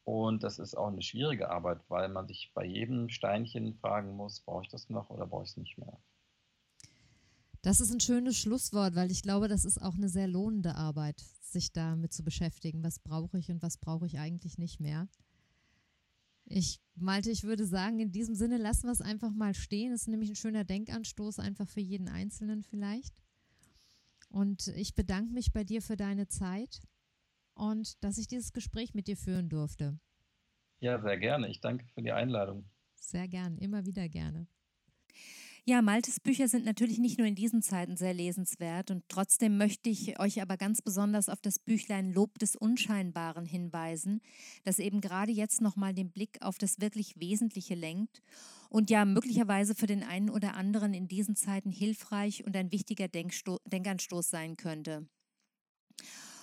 Und das ist auch eine schwierige Arbeit, weil man sich bei jedem Steinchen fragen muss, brauche ich das noch oder brauche ich es nicht mehr. Das ist ein schönes Schlusswort, weil ich glaube, das ist auch eine sehr lohnende Arbeit, sich damit zu beschäftigen. Was brauche ich und was brauche ich eigentlich nicht mehr? Ich, Malte, ich würde sagen, in diesem Sinne lassen wir es einfach mal stehen. Das ist nämlich ein schöner Denkanstoß, einfach für jeden Einzelnen vielleicht. Und ich bedanke mich bei dir für deine Zeit und dass ich dieses Gespräch mit dir führen durfte. Ja, sehr gerne. Ich danke für die Einladung. Sehr gern, immer wieder gerne. Ja, Maltes Bücher sind natürlich nicht nur in diesen Zeiten sehr lesenswert und trotzdem möchte ich euch aber ganz besonders auf das Büchlein Lob des Unscheinbaren hinweisen, das eben gerade jetzt nochmal den Blick auf das wirklich Wesentliche lenkt und ja möglicherweise für den einen oder anderen in diesen Zeiten hilfreich und ein wichtiger Denksto Denkanstoß sein könnte.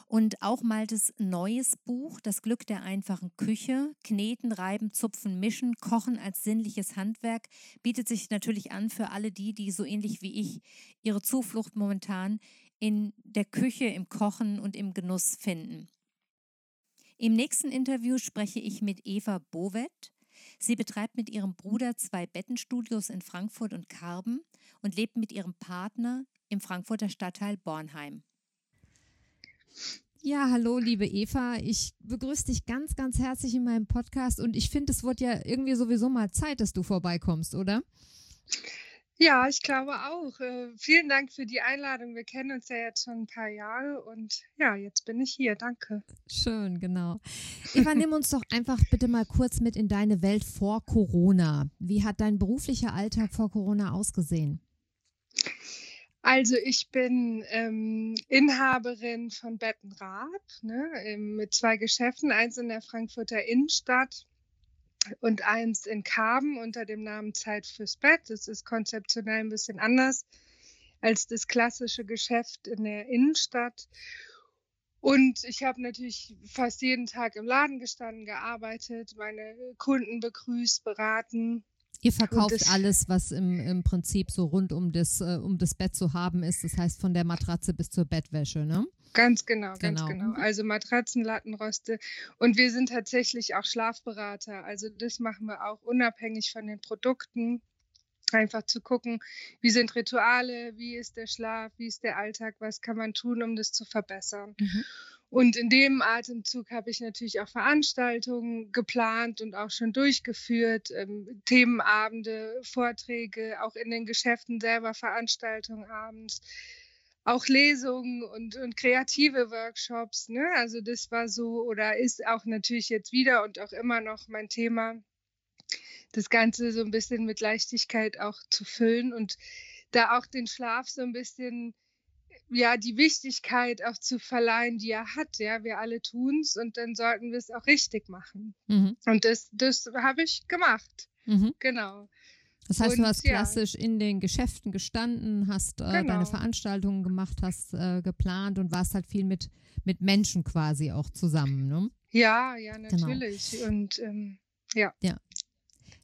Und auch Maltes neues Buch, Das Glück der einfachen Küche, Kneten, Reiben, Zupfen, Mischen, Kochen als sinnliches Handwerk, bietet sich natürlich an für alle die, die so ähnlich wie ich ihre Zuflucht momentan in der Küche, im Kochen und im Genuss finden. Im nächsten Interview spreche ich mit Eva Bovet. Sie betreibt mit ihrem Bruder zwei Bettenstudios in Frankfurt und Karben und lebt mit ihrem Partner im Frankfurter Stadtteil Bornheim. Ja, hallo, liebe Eva. Ich begrüße dich ganz, ganz herzlich in meinem Podcast und ich finde, es wird ja irgendwie sowieso mal Zeit, dass du vorbeikommst, oder? Ja, ich glaube auch. Äh, vielen Dank für die Einladung. Wir kennen uns ja jetzt schon ein paar Jahre und ja, jetzt bin ich hier. Danke. Schön, genau. Eva, nimm uns doch einfach bitte mal kurz mit in deine Welt vor Corona. Wie hat dein beruflicher Alltag vor Corona ausgesehen? Also ich bin ähm, Inhaberin von Bettenrath ne, mit zwei Geschäften, eins in der Frankfurter Innenstadt und eins in Karben unter dem Namen Zeit fürs Bett. Das ist konzeptionell ein bisschen anders als das klassische Geschäft in der Innenstadt. Und ich habe natürlich fast jeden Tag im Laden gestanden, gearbeitet, meine Kunden begrüßt, beraten Ihr verkauft alles, was im, im Prinzip so rund um das, äh, um das Bett zu haben ist. Das heißt von der Matratze bis zur Bettwäsche, ne? Ganz genau, ganz genau. genau. Also Matratzen, Lattenroste. Und wir sind tatsächlich auch Schlafberater. Also das machen wir auch unabhängig von den Produkten. Einfach zu gucken, wie sind Rituale, wie ist der Schlaf, wie ist der Alltag, was kann man tun, um das zu verbessern. Mhm. Und in dem Atemzug habe ich natürlich auch Veranstaltungen geplant und auch schon durchgeführt, ähm, Themenabende, Vorträge, auch in den Geschäften selber Veranstaltungen abends, auch Lesungen und, und kreative Workshops. Ne? Also das war so oder ist auch natürlich jetzt wieder und auch immer noch mein Thema, das Ganze so ein bisschen mit Leichtigkeit auch zu füllen und da auch den Schlaf so ein bisschen ja, die Wichtigkeit auch zu verleihen, die er hat. Ja, wir alle tun es und dann sollten wir es auch richtig machen. Mhm. Und das, das habe ich gemacht. Mhm. Genau. Das heißt, und, du hast klassisch ja. in den Geschäften gestanden, hast äh, genau. deine Veranstaltungen gemacht, hast äh, geplant und warst halt viel mit, mit Menschen quasi auch zusammen, ne? Ja, ja, genau. natürlich. Genau. Und ähm, ja. Ja.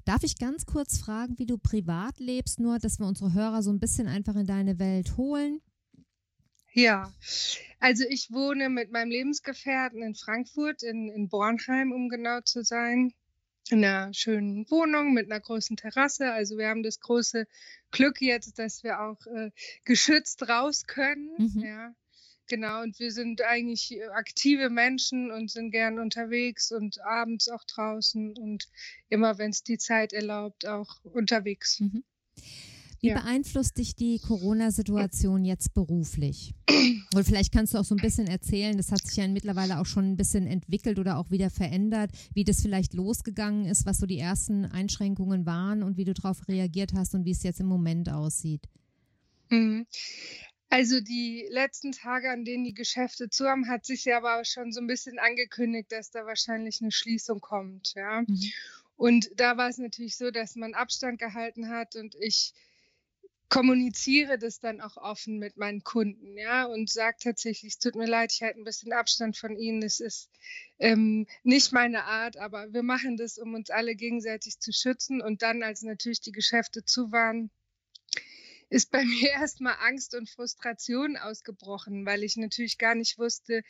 Darf ich ganz kurz fragen, wie du privat lebst, nur dass wir unsere Hörer so ein bisschen einfach in deine Welt holen? Ja, also ich wohne mit meinem Lebensgefährten in Frankfurt, in, in Bornheim, um genau zu sein. In einer schönen Wohnung mit einer großen Terrasse. Also wir haben das große Glück jetzt, dass wir auch äh, geschützt raus können. Mhm. Ja, genau. Und wir sind eigentlich äh, aktive Menschen und sind gern unterwegs und abends auch draußen und immer, wenn es die Zeit erlaubt, auch unterwegs. Mhm. Wie ja. beeinflusst dich die Corona-Situation jetzt beruflich? Und vielleicht kannst du auch so ein bisschen erzählen, das hat sich ja mittlerweile auch schon ein bisschen entwickelt oder auch wieder verändert, wie das vielleicht losgegangen ist, was so die ersten Einschränkungen waren und wie du darauf reagiert hast und wie es jetzt im Moment aussieht. Mhm. Also die letzten Tage, an denen die Geschäfte zu haben, hat sich ja aber schon so ein bisschen angekündigt, dass da wahrscheinlich eine Schließung kommt, ja. Mhm. Und da war es natürlich so, dass man Abstand gehalten hat und ich kommuniziere das dann auch offen mit meinen Kunden, ja, und sage tatsächlich, es tut mir leid, ich halte ein bisschen Abstand von Ihnen, es ist ähm, nicht meine Art, aber wir machen das, um uns alle gegenseitig zu schützen. Und dann, als natürlich die Geschäfte zu waren, ist bei mir erstmal Angst und Frustration ausgebrochen, weil ich natürlich gar nicht wusste,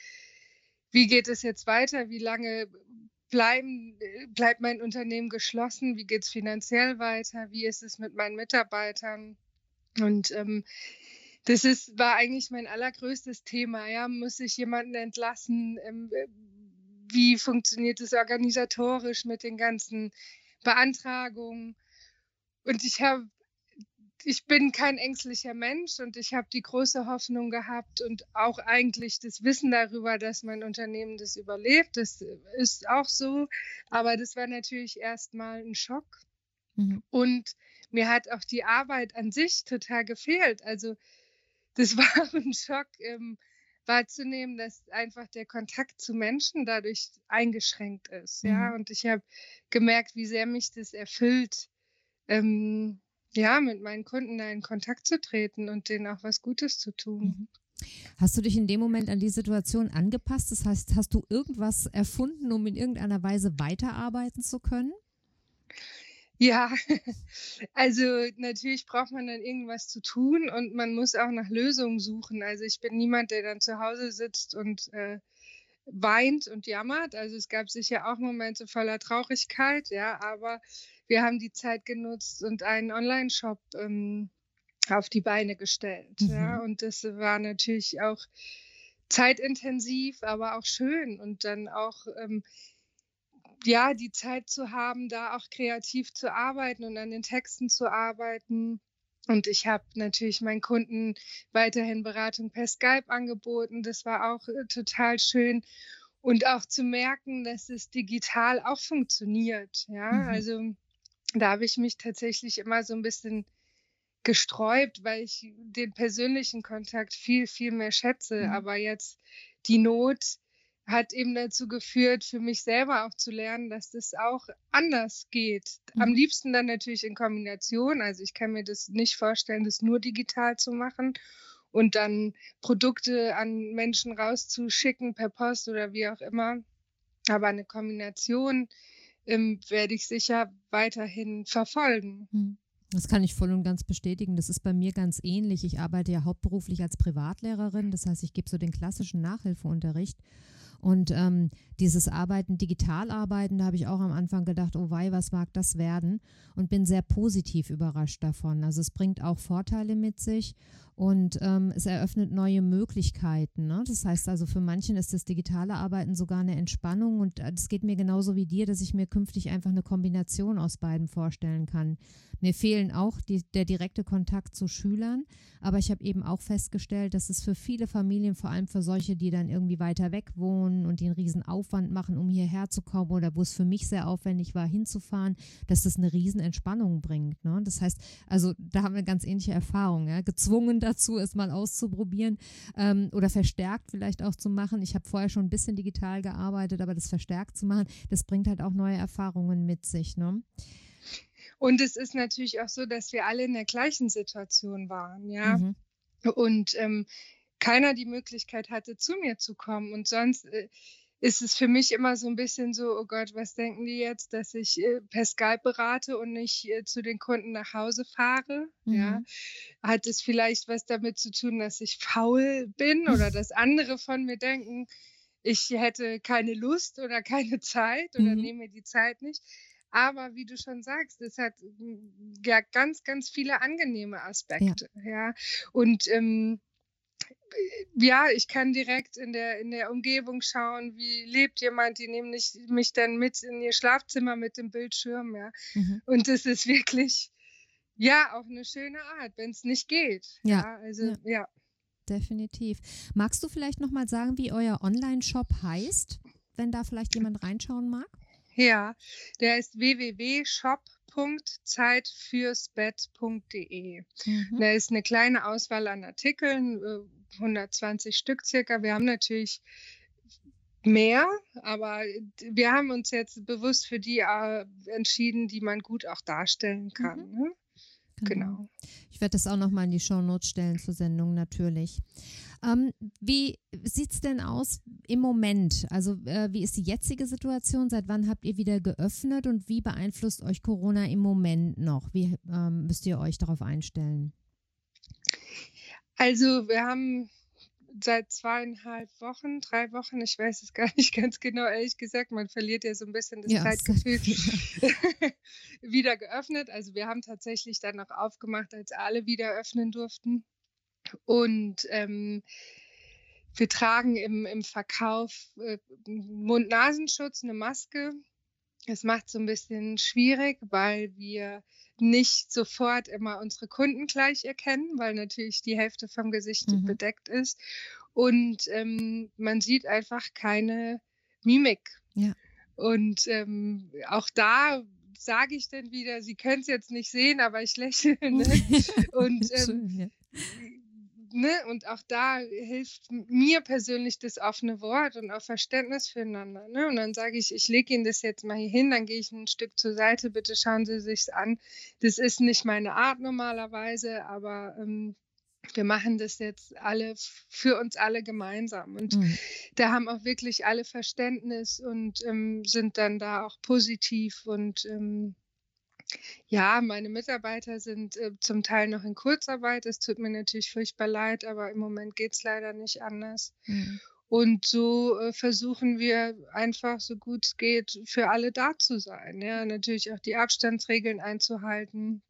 wie geht es jetzt weiter, wie lange bleiben, bleibt mein Unternehmen geschlossen, wie geht es finanziell weiter, wie ist es mit meinen Mitarbeitern. Und ähm, das ist, war eigentlich mein allergrößtes Thema. Ja, muss ich jemanden entlassen? Ähm, wie funktioniert es organisatorisch mit den ganzen Beantragungen? Und ich habe ich bin kein ängstlicher Mensch und ich habe die große Hoffnung gehabt und auch eigentlich das Wissen darüber, dass mein Unternehmen das überlebt. Das ist auch so. Aber das war natürlich erstmal ein Schock. Mhm. Und mir hat auch die Arbeit an sich total gefehlt. Also das war ein Schock ähm, wahrzunehmen, dass einfach der Kontakt zu Menschen dadurch eingeschränkt ist. Mhm. Ja, und ich habe gemerkt, wie sehr mich das erfüllt. Ähm, ja, mit meinen Kunden da in Kontakt zu treten und denen auch was Gutes zu tun. Mhm. Hast du dich in dem Moment an die Situation angepasst? Das heißt, hast du irgendwas erfunden, um in irgendeiner Weise weiterarbeiten zu können? Ja, also natürlich braucht man dann irgendwas zu tun und man muss auch nach Lösungen suchen. Also ich bin niemand, der dann zu Hause sitzt und äh, weint und jammert. Also es gab sicher auch Momente voller Traurigkeit, ja, aber wir haben die Zeit genutzt und einen Online-Shop ähm, auf die Beine gestellt. Mhm. Ja, und das war natürlich auch zeitintensiv, aber auch schön und dann auch ähm, ja, die Zeit zu haben, da auch kreativ zu arbeiten und an den Texten zu arbeiten. Und ich habe natürlich meinen Kunden weiterhin Beratung per Skype angeboten. Das war auch äh, total schön. Und auch zu merken, dass es digital auch funktioniert. Ja, mhm. also da habe ich mich tatsächlich immer so ein bisschen gesträubt, weil ich den persönlichen Kontakt viel, viel mehr schätze. Mhm. Aber jetzt die Not hat eben dazu geführt, für mich selber auch zu lernen, dass das auch anders geht. Am mhm. liebsten dann natürlich in Kombination. Also ich kann mir das nicht vorstellen, das nur digital zu machen und dann Produkte an Menschen rauszuschicken per Post oder wie auch immer. Aber eine Kombination ähm, werde ich sicher weiterhin verfolgen. Mhm. Das kann ich voll und ganz bestätigen. Das ist bei mir ganz ähnlich. Ich arbeite ja hauptberuflich als Privatlehrerin. Das heißt, ich gebe so den klassischen Nachhilfeunterricht. Und ähm, dieses Arbeiten, digital arbeiten, da habe ich auch am Anfang gedacht, oh wei, was mag das werden? Und bin sehr positiv überrascht davon. Also es bringt auch Vorteile mit sich und ähm, es eröffnet neue Möglichkeiten. Ne? Das heißt also, für manchen ist das digitale Arbeiten sogar eine Entspannung und es geht mir genauso wie dir, dass ich mir künftig einfach eine Kombination aus beiden vorstellen kann. Mir fehlen auch die, der direkte Kontakt zu Schülern, aber ich habe eben auch festgestellt, dass es für viele Familien, vor allem für solche, die dann irgendwie weiter weg wohnen und den riesen Aufwand machen, um hierher zu kommen oder wo es für mich sehr aufwendig war, hinzufahren, dass das eine riesen Entspannung bringt. Ne? Das heißt, also da haben wir ganz ähnliche Erfahrungen. Ja? Gezwungen dazu, es mal auszuprobieren ähm, oder verstärkt vielleicht auch zu machen. Ich habe vorher schon ein bisschen digital gearbeitet, aber das verstärkt zu machen, das bringt halt auch neue Erfahrungen mit sich. Ne? Und es ist natürlich auch so, dass wir alle in der gleichen Situation waren, ja. Mhm. Und ähm, keiner die Möglichkeit hatte, zu mir zu kommen. Und sonst äh, ist es für mich immer so ein bisschen so, oh Gott, was denken die jetzt, dass ich äh, per Skype berate und nicht äh, zu den Kunden nach Hause fahre? Mhm. Ja. Hat es vielleicht was damit zu tun, dass ich faul bin oder dass andere von mir denken, ich hätte keine Lust oder keine Zeit oder mhm. nehme die Zeit nicht. Aber wie du schon sagst, es hat hm, ja ganz, ganz viele angenehme Aspekte. Ja. ja. Und ähm, ja, ich kann direkt in der, in der Umgebung schauen, wie lebt jemand, die nehmen nicht, mich dann mit in ihr Schlafzimmer mit dem Bildschirm, ja. Mhm. Und das ist wirklich, ja, auch eine schöne Art, wenn es nicht geht. Ja. ja also, ja. ja. definitiv. Magst du vielleicht nochmal sagen, wie euer Online-Shop heißt, wenn da vielleicht jemand reinschauen mag? Ja, der ist www.shop.zeitfürsbett.de. Mhm. Da ist eine kleine Auswahl an Artikeln, 120 äh, Stück circa. Wir haben natürlich mehr, aber wir haben uns jetzt bewusst für die äh, entschieden, die man gut auch darstellen kann. Mhm. Ne? Genau. genau. Ich werde das auch nochmal in die Shownotes stellen zur Sendung, natürlich. Ähm, wie sieht es denn aus im Moment? Also äh, wie ist die jetzige Situation? Seit wann habt ihr wieder geöffnet und wie beeinflusst euch Corona im Moment noch? Wie ähm, müsst ihr euch darauf einstellen? Also wir haben seit zweieinhalb Wochen, drei Wochen, ich weiß es gar nicht ganz genau, ehrlich gesagt, man verliert ja so ein bisschen das ja, Zeitgefühl, wieder geöffnet. Also wir haben tatsächlich dann noch aufgemacht, als alle wieder öffnen durften. Und ähm, wir tragen im, im Verkauf äh, Mund-Nasenschutz, eine Maske. Es macht so ein bisschen schwierig, weil wir nicht sofort immer unsere Kunden gleich erkennen, weil natürlich die Hälfte vom Gesicht mhm. bedeckt ist. Und ähm, man sieht einfach keine Mimik. Ja. Und ähm, auch da sage ich dann wieder, Sie können es jetzt nicht sehen, aber ich lächle. Ne? Und ähm, Schön, ja ne, und auch da hilft mir persönlich das offene Wort und auch Verständnis füreinander. Ne? Und dann sage ich, ich lege Ihnen das jetzt mal hier hin, dann gehe ich ein Stück zur Seite, bitte schauen Sie sich's an. Das ist nicht meine Art normalerweise, aber ähm, wir machen das jetzt alle für uns alle gemeinsam. Und mhm. da haben auch wirklich alle Verständnis und ähm, sind dann da auch positiv und ähm, ja, meine Mitarbeiter sind äh, zum Teil noch in Kurzarbeit. Es tut mir natürlich furchtbar leid, aber im Moment geht es leider nicht anders. Mhm. Und so äh, versuchen wir einfach, so gut es geht, für alle da zu sein. Ja, natürlich auch die Abstandsregeln einzuhalten.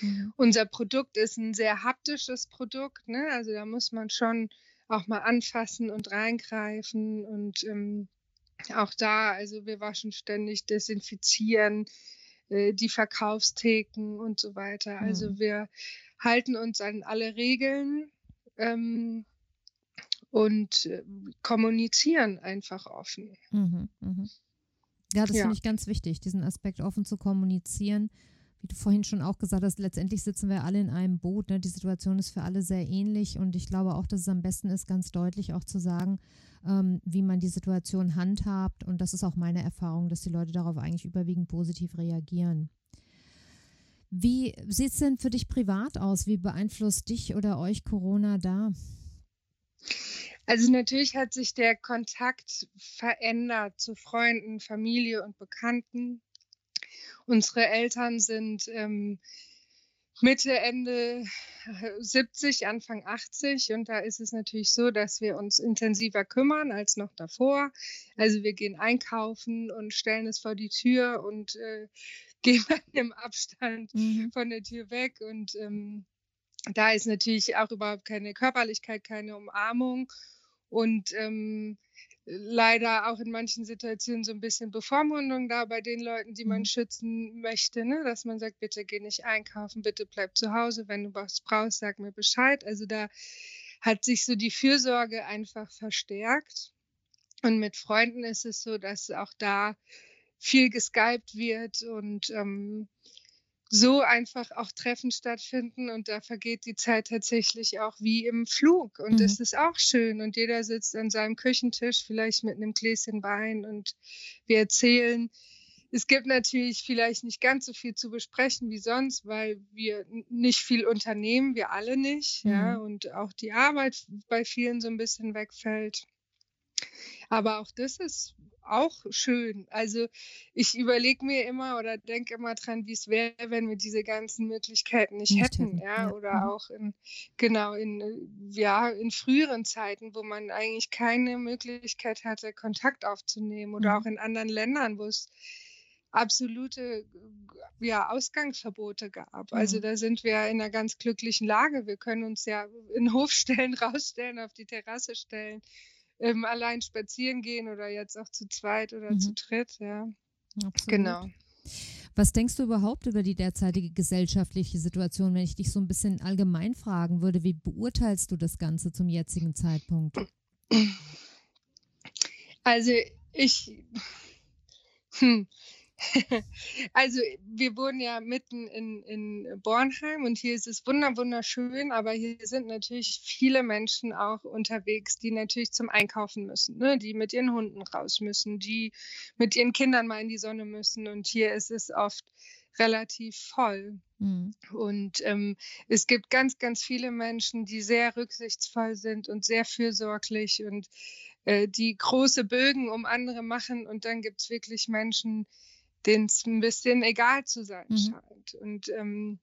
Mhm. Unser Produkt ist ein sehr haptisches Produkt. Ne? Also da muss man schon auch mal anfassen und reingreifen. Und ähm, auch da, also wir waschen ständig, desinfizieren äh, die Verkaufstheken und so weiter. Mhm. Also wir halten uns an alle Regeln ähm, und äh, kommunizieren einfach offen. Mhm, mh. Ja, das ja. finde ich ganz wichtig, diesen Aspekt offen zu kommunizieren. Wie du vorhin schon auch gesagt hast, letztendlich sitzen wir alle in einem Boot. Ne? Die Situation ist für alle sehr ähnlich und ich glaube auch, dass es am besten ist, ganz deutlich auch zu sagen, ähm, wie man die Situation handhabt. Und das ist auch meine Erfahrung, dass die Leute darauf eigentlich überwiegend positiv reagieren. Wie sieht es denn für dich privat aus? Wie beeinflusst dich oder euch Corona da? Also natürlich hat sich der Kontakt verändert zu Freunden, Familie und Bekannten. Unsere Eltern sind ähm, Mitte, Ende 70, Anfang 80 und da ist es natürlich so, dass wir uns intensiver kümmern als noch davor. Also wir gehen einkaufen und stellen es vor die Tür und äh, gehen bei einem Abstand mhm. von der Tür weg und ähm, da ist natürlich auch überhaupt keine Körperlichkeit, keine Umarmung und ähm, leider auch in manchen Situationen so ein bisschen Bevormundung da bei den Leuten, die man mhm. schützen möchte, ne? dass man sagt, bitte geh nicht einkaufen, bitte bleib zu Hause, wenn du was brauchst, sag mir Bescheid. Also da hat sich so die Fürsorge einfach verstärkt. Und mit Freunden ist es so, dass auch da viel geskypt wird und ähm, so einfach auch Treffen stattfinden und da vergeht die Zeit tatsächlich auch wie im Flug und mhm. das ist auch schön und jeder sitzt an seinem Küchentisch vielleicht mit einem Gläschen Wein und wir erzählen. Es gibt natürlich vielleicht nicht ganz so viel zu besprechen wie sonst, weil wir nicht viel unternehmen, wir alle nicht, mhm. ja, und auch die Arbeit bei vielen so ein bisschen wegfällt. Aber auch das ist auch schön. Also ich überlege mir immer oder denke immer dran, wie es wäre, wenn wir diese ganzen Möglichkeiten nicht, nicht hätten, hätten, ja, oder mhm. auch in genau in ja in früheren Zeiten, wo man eigentlich keine Möglichkeit hatte, Kontakt aufzunehmen oder mhm. auch in anderen Ländern, wo es absolute ja, Ausgangsverbote gab. Also mhm. da sind wir in einer ganz glücklichen Lage. Wir können uns ja in den Hof stellen, rausstellen, auf die Terrasse stellen ähm, allein spazieren gehen oder jetzt auch zu zweit oder mhm. zu dritt, ja. Absolut. Genau. Was denkst du überhaupt über die derzeitige gesellschaftliche Situation, wenn ich dich so ein bisschen allgemein fragen würde? Wie beurteilst du das Ganze zum jetzigen Zeitpunkt? Also ich, hm, also wir wohnen ja mitten in, in Bornheim und hier ist es wunderschön, aber hier sind natürlich viele Menschen auch unterwegs, die natürlich zum Einkaufen müssen, ne? die mit ihren Hunden raus müssen, die mit ihren Kindern mal in die Sonne müssen und hier ist es oft relativ voll. Mhm. Und ähm, es gibt ganz, ganz viele Menschen, die sehr rücksichtsvoll sind und sehr fürsorglich und äh, die große Bögen um andere machen. Und dann gibt es wirklich Menschen, denen es ein bisschen egal zu sein mhm. scheint. Und ähm,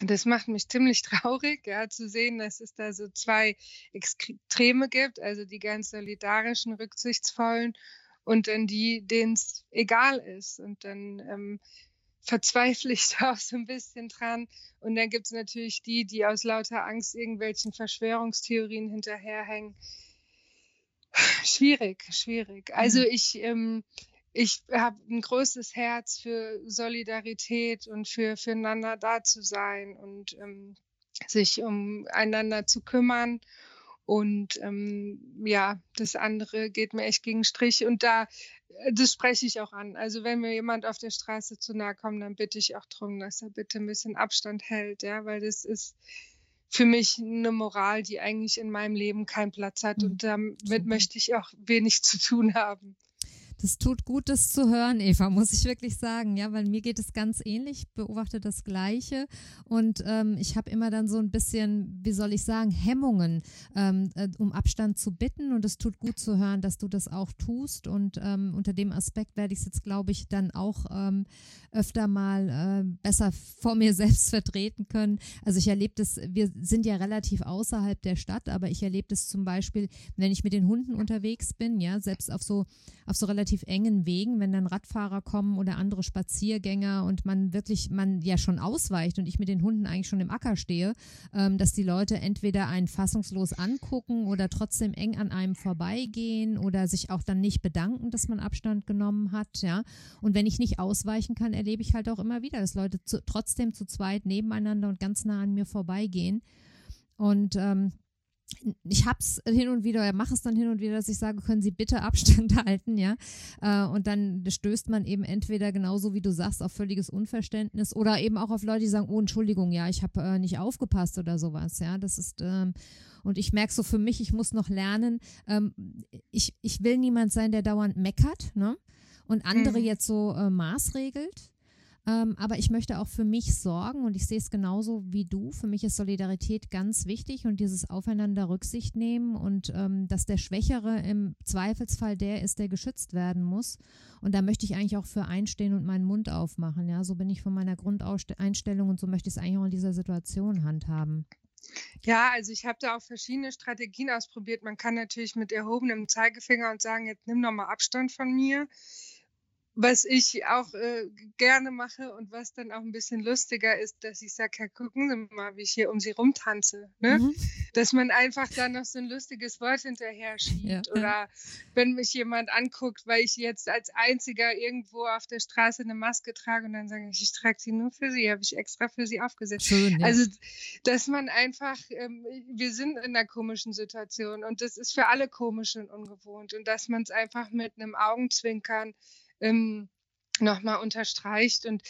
das macht mich ziemlich traurig, ja, zu sehen, dass es da so zwei Extreme gibt, also die ganz solidarischen, rücksichtsvollen und dann die, denen es egal ist. Und dann ähm, verzweifle ich da auch so ein bisschen dran. Und dann gibt es natürlich die, die aus lauter Angst irgendwelchen Verschwörungstheorien hinterherhängen. Schwierig, schwierig. Also mhm. ich, ähm, ich habe ein großes Herz für Solidarität und für füreinander da zu sein und ähm, sich um einander zu kümmern. Und ähm, ja, das andere geht mir echt gegen Strich. Und da, äh, das spreche ich auch an. Also wenn mir jemand auf der Straße zu nahe kommt, dann bitte ich auch darum, dass er bitte ein bisschen Abstand hält, ja, weil das ist für mich eine Moral, die eigentlich in meinem Leben keinen Platz hat. Mhm. Und damit möchte ich auch wenig zu tun haben. Das tut gut, das zu hören, Eva, muss ich wirklich sagen, ja, weil mir geht es ganz ähnlich, ich beobachte das Gleiche. Und ähm, ich habe immer dann so ein bisschen, wie soll ich sagen, Hemmungen, ähm, äh, um Abstand zu bitten. Und es tut gut zu hören, dass du das auch tust. Und ähm, unter dem Aspekt werde ich es jetzt, glaube ich, dann auch ähm, öfter mal äh, besser vor mir selbst vertreten können. Also ich erlebe das, wir sind ja relativ außerhalb der Stadt, aber ich erlebe das zum Beispiel, wenn ich mit den Hunden unterwegs bin, ja, selbst auf so, auf so relativ relativ engen Wegen, wenn dann Radfahrer kommen oder andere Spaziergänger und man wirklich, man ja schon ausweicht und ich mit den Hunden eigentlich schon im Acker stehe, ähm, dass die Leute entweder einen fassungslos angucken oder trotzdem eng an einem vorbeigehen oder sich auch dann nicht bedanken, dass man Abstand genommen hat, ja. Und wenn ich nicht ausweichen kann, erlebe ich halt auch immer wieder, dass Leute zu, trotzdem zu zweit nebeneinander und ganz nah an mir vorbeigehen. Und ähm, ich hab's hin und wieder, mache es dann hin und wieder, dass ich sage, können Sie bitte Abstand halten, ja. Äh, und dann stößt man eben entweder genauso wie du sagst auf völliges Unverständnis oder eben auch auf Leute, die sagen, oh Entschuldigung, ja, ich habe äh, nicht aufgepasst oder sowas, ja. Das ist ähm, und ich merke so für mich, ich muss noch lernen. Ähm, ich ich will niemand sein, der dauernd meckert, ne? Und andere mhm. jetzt so äh, maßregelt. Ähm, aber ich möchte auch für mich sorgen und ich sehe es genauso wie du. Für mich ist Solidarität ganz wichtig und dieses Aufeinander Rücksicht nehmen und ähm, dass der Schwächere im Zweifelsfall der ist, der geschützt werden muss. Und da möchte ich eigentlich auch für einstehen und meinen Mund aufmachen. Ja, so bin ich von meiner Grundeinstellung und so möchte ich es eigentlich auch in dieser Situation handhaben. Ja, also ich habe da auch verschiedene Strategien ausprobiert. Man kann natürlich mit erhobenem Zeigefinger und sagen, jetzt nimm doch mal Abstand von mir was ich auch äh, gerne mache und was dann auch ein bisschen lustiger ist, dass ich sage, ja, gucken Sie mal, wie ich hier um Sie rumtanze. Ne? Mhm. Dass man einfach da noch so ein lustiges Wort hinterher schiebt. Ja, Oder wenn mich jemand anguckt, weil ich jetzt als Einziger irgendwo auf der Straße eine Maske trage und dann sage ich, ich trage sie nur für Sie, habe ich extra für Sie aufgesetzt. Schön, ja. Also, dass man einfach, ähm, wir sind in einer komischen Situation und das ist für alle komisch und ungewohnt und dass man es einfach mit einem Augenzwinkern ähm, nochmal unterstreicht. Und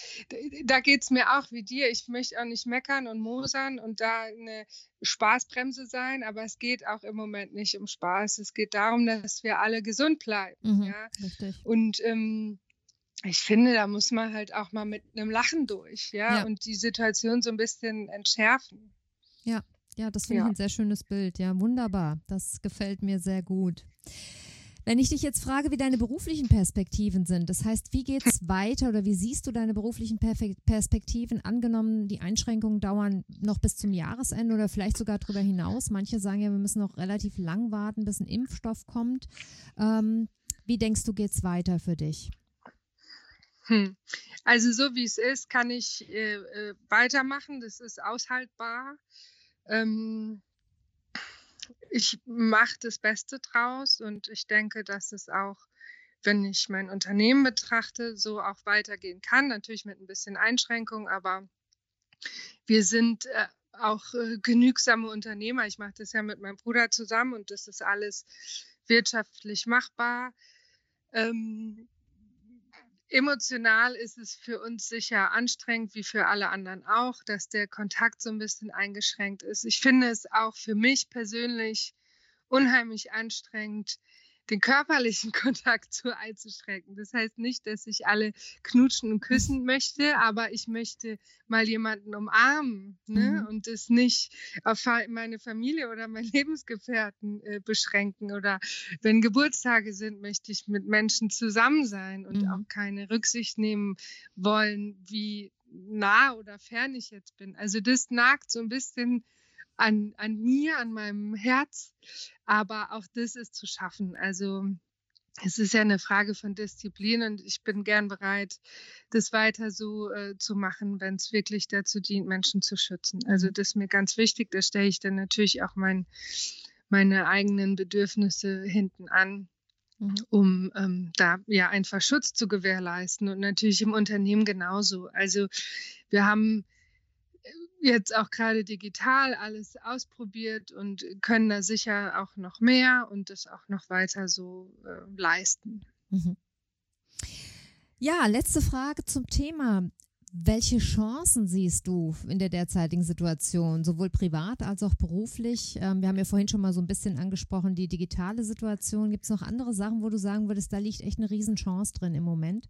da geht es mir auch wie dir. Ich möchte auch nicht meckern und mosern und da eine Spaßbremse sein, aber es geht auch im Moment nicht um Spaß. Es geht darum, dass wir alle gesund bleiben. Mhm, ja? Richtig. Und ähm, ich finde, da muss man halt auch mal mit einem Lachen durch, ja, ja. und die Situation so ein bisschen entschärfen. Ja, ja, das finde ja. ich ein sehr schönes Bild. Ja, wunderbar. Das gefällt mir sehr gut. Wenn ich dich jetzt frage, wie deine beruflichen Perspektiven sind, das heißt, wie geht es weiter oder wie siehst du deine beruflichen Perspektiven? Angenommen, die Einschränkungen dauern noch bis zum Jahresende oder vielleicht sogar darüber hinaus. Manche sagen ja, wir müssen noch relativ lang warten, bis ein Impfstoff kommt. Ähm, wie denkst du, geht es weiter für dich? Hm. Also so wie es ist, kann ich äh, äh, weitermachen. Das ist aushaltbar. Ähm, ich mache das Beste draus und ich denke, dass es auch wenn ich mein Unternehmen betrachte, so auch weitergehen kann. Natürlich mit ein bisschen Einschränkung, aber wir sind äh, auch äh, genügsame Unternehmer. Ich mache das ja mit meinem Bruder zusammen und das ist alles wirtschaftlich machbar. Ähm, emotional ist es für uns sicher anstrengend, wie für alle anderen auch, dass der Kontakt so ein bisschen eingeschränkt ist. Ich finde es auch für mich persönlich unheimlich anstrengend, den körperlichen Kontakt zu einzuschränken. Das heißt nicht, dass ich alle knutschen und küssen möchte, aber ich möchte mal jemanden umarmen ne? Mhm. und es nicht auf meine Familie oder meinen Lebensgefährten äh, beschränken. Oder wenn Geburtstage sind, möchte ich mit Menschen zusammen sein und mhm. auch keine Rücksicht nehmen wollen, wie nah oder fern ich jetzt bin. Also das nagt so ein bisschen an, an mir, an meinem Herz. Aber auch das ist zu schaffen. Also es ist ja eine Frage von Disziplin und ich bin gern bereit, das weiter so äh, zu machen, wenn es wirklich dazu dient, Menschen zu schützen. Also das ist mir ganz wichtig. Da stelle ich dann natürlich auch mein, meine eigenen Bedürfnisse hinten an. Mhm. um ähm, da ja einfach Schutz zu gewährleisten und natürlich im Unternehmen genauso. Also wir haben jetzt auch gerade digital alles ausprobiert und können da sicher auch noch mehr und das auch noch weiter so äh, leisten. Mhm. Ja, letzte Frage zum Thema. Welche Chancen siehst du in der derzeitigen Situation, sowohl privat als auch beruflich? Ähm, wir haben ja vorhin schon mal so ein bisschen angesprochen, die digitale Situation. Gibt es noch andere Sachen, wo du sagen würdest, da liegt echt eine Riesenchance drin im Moment?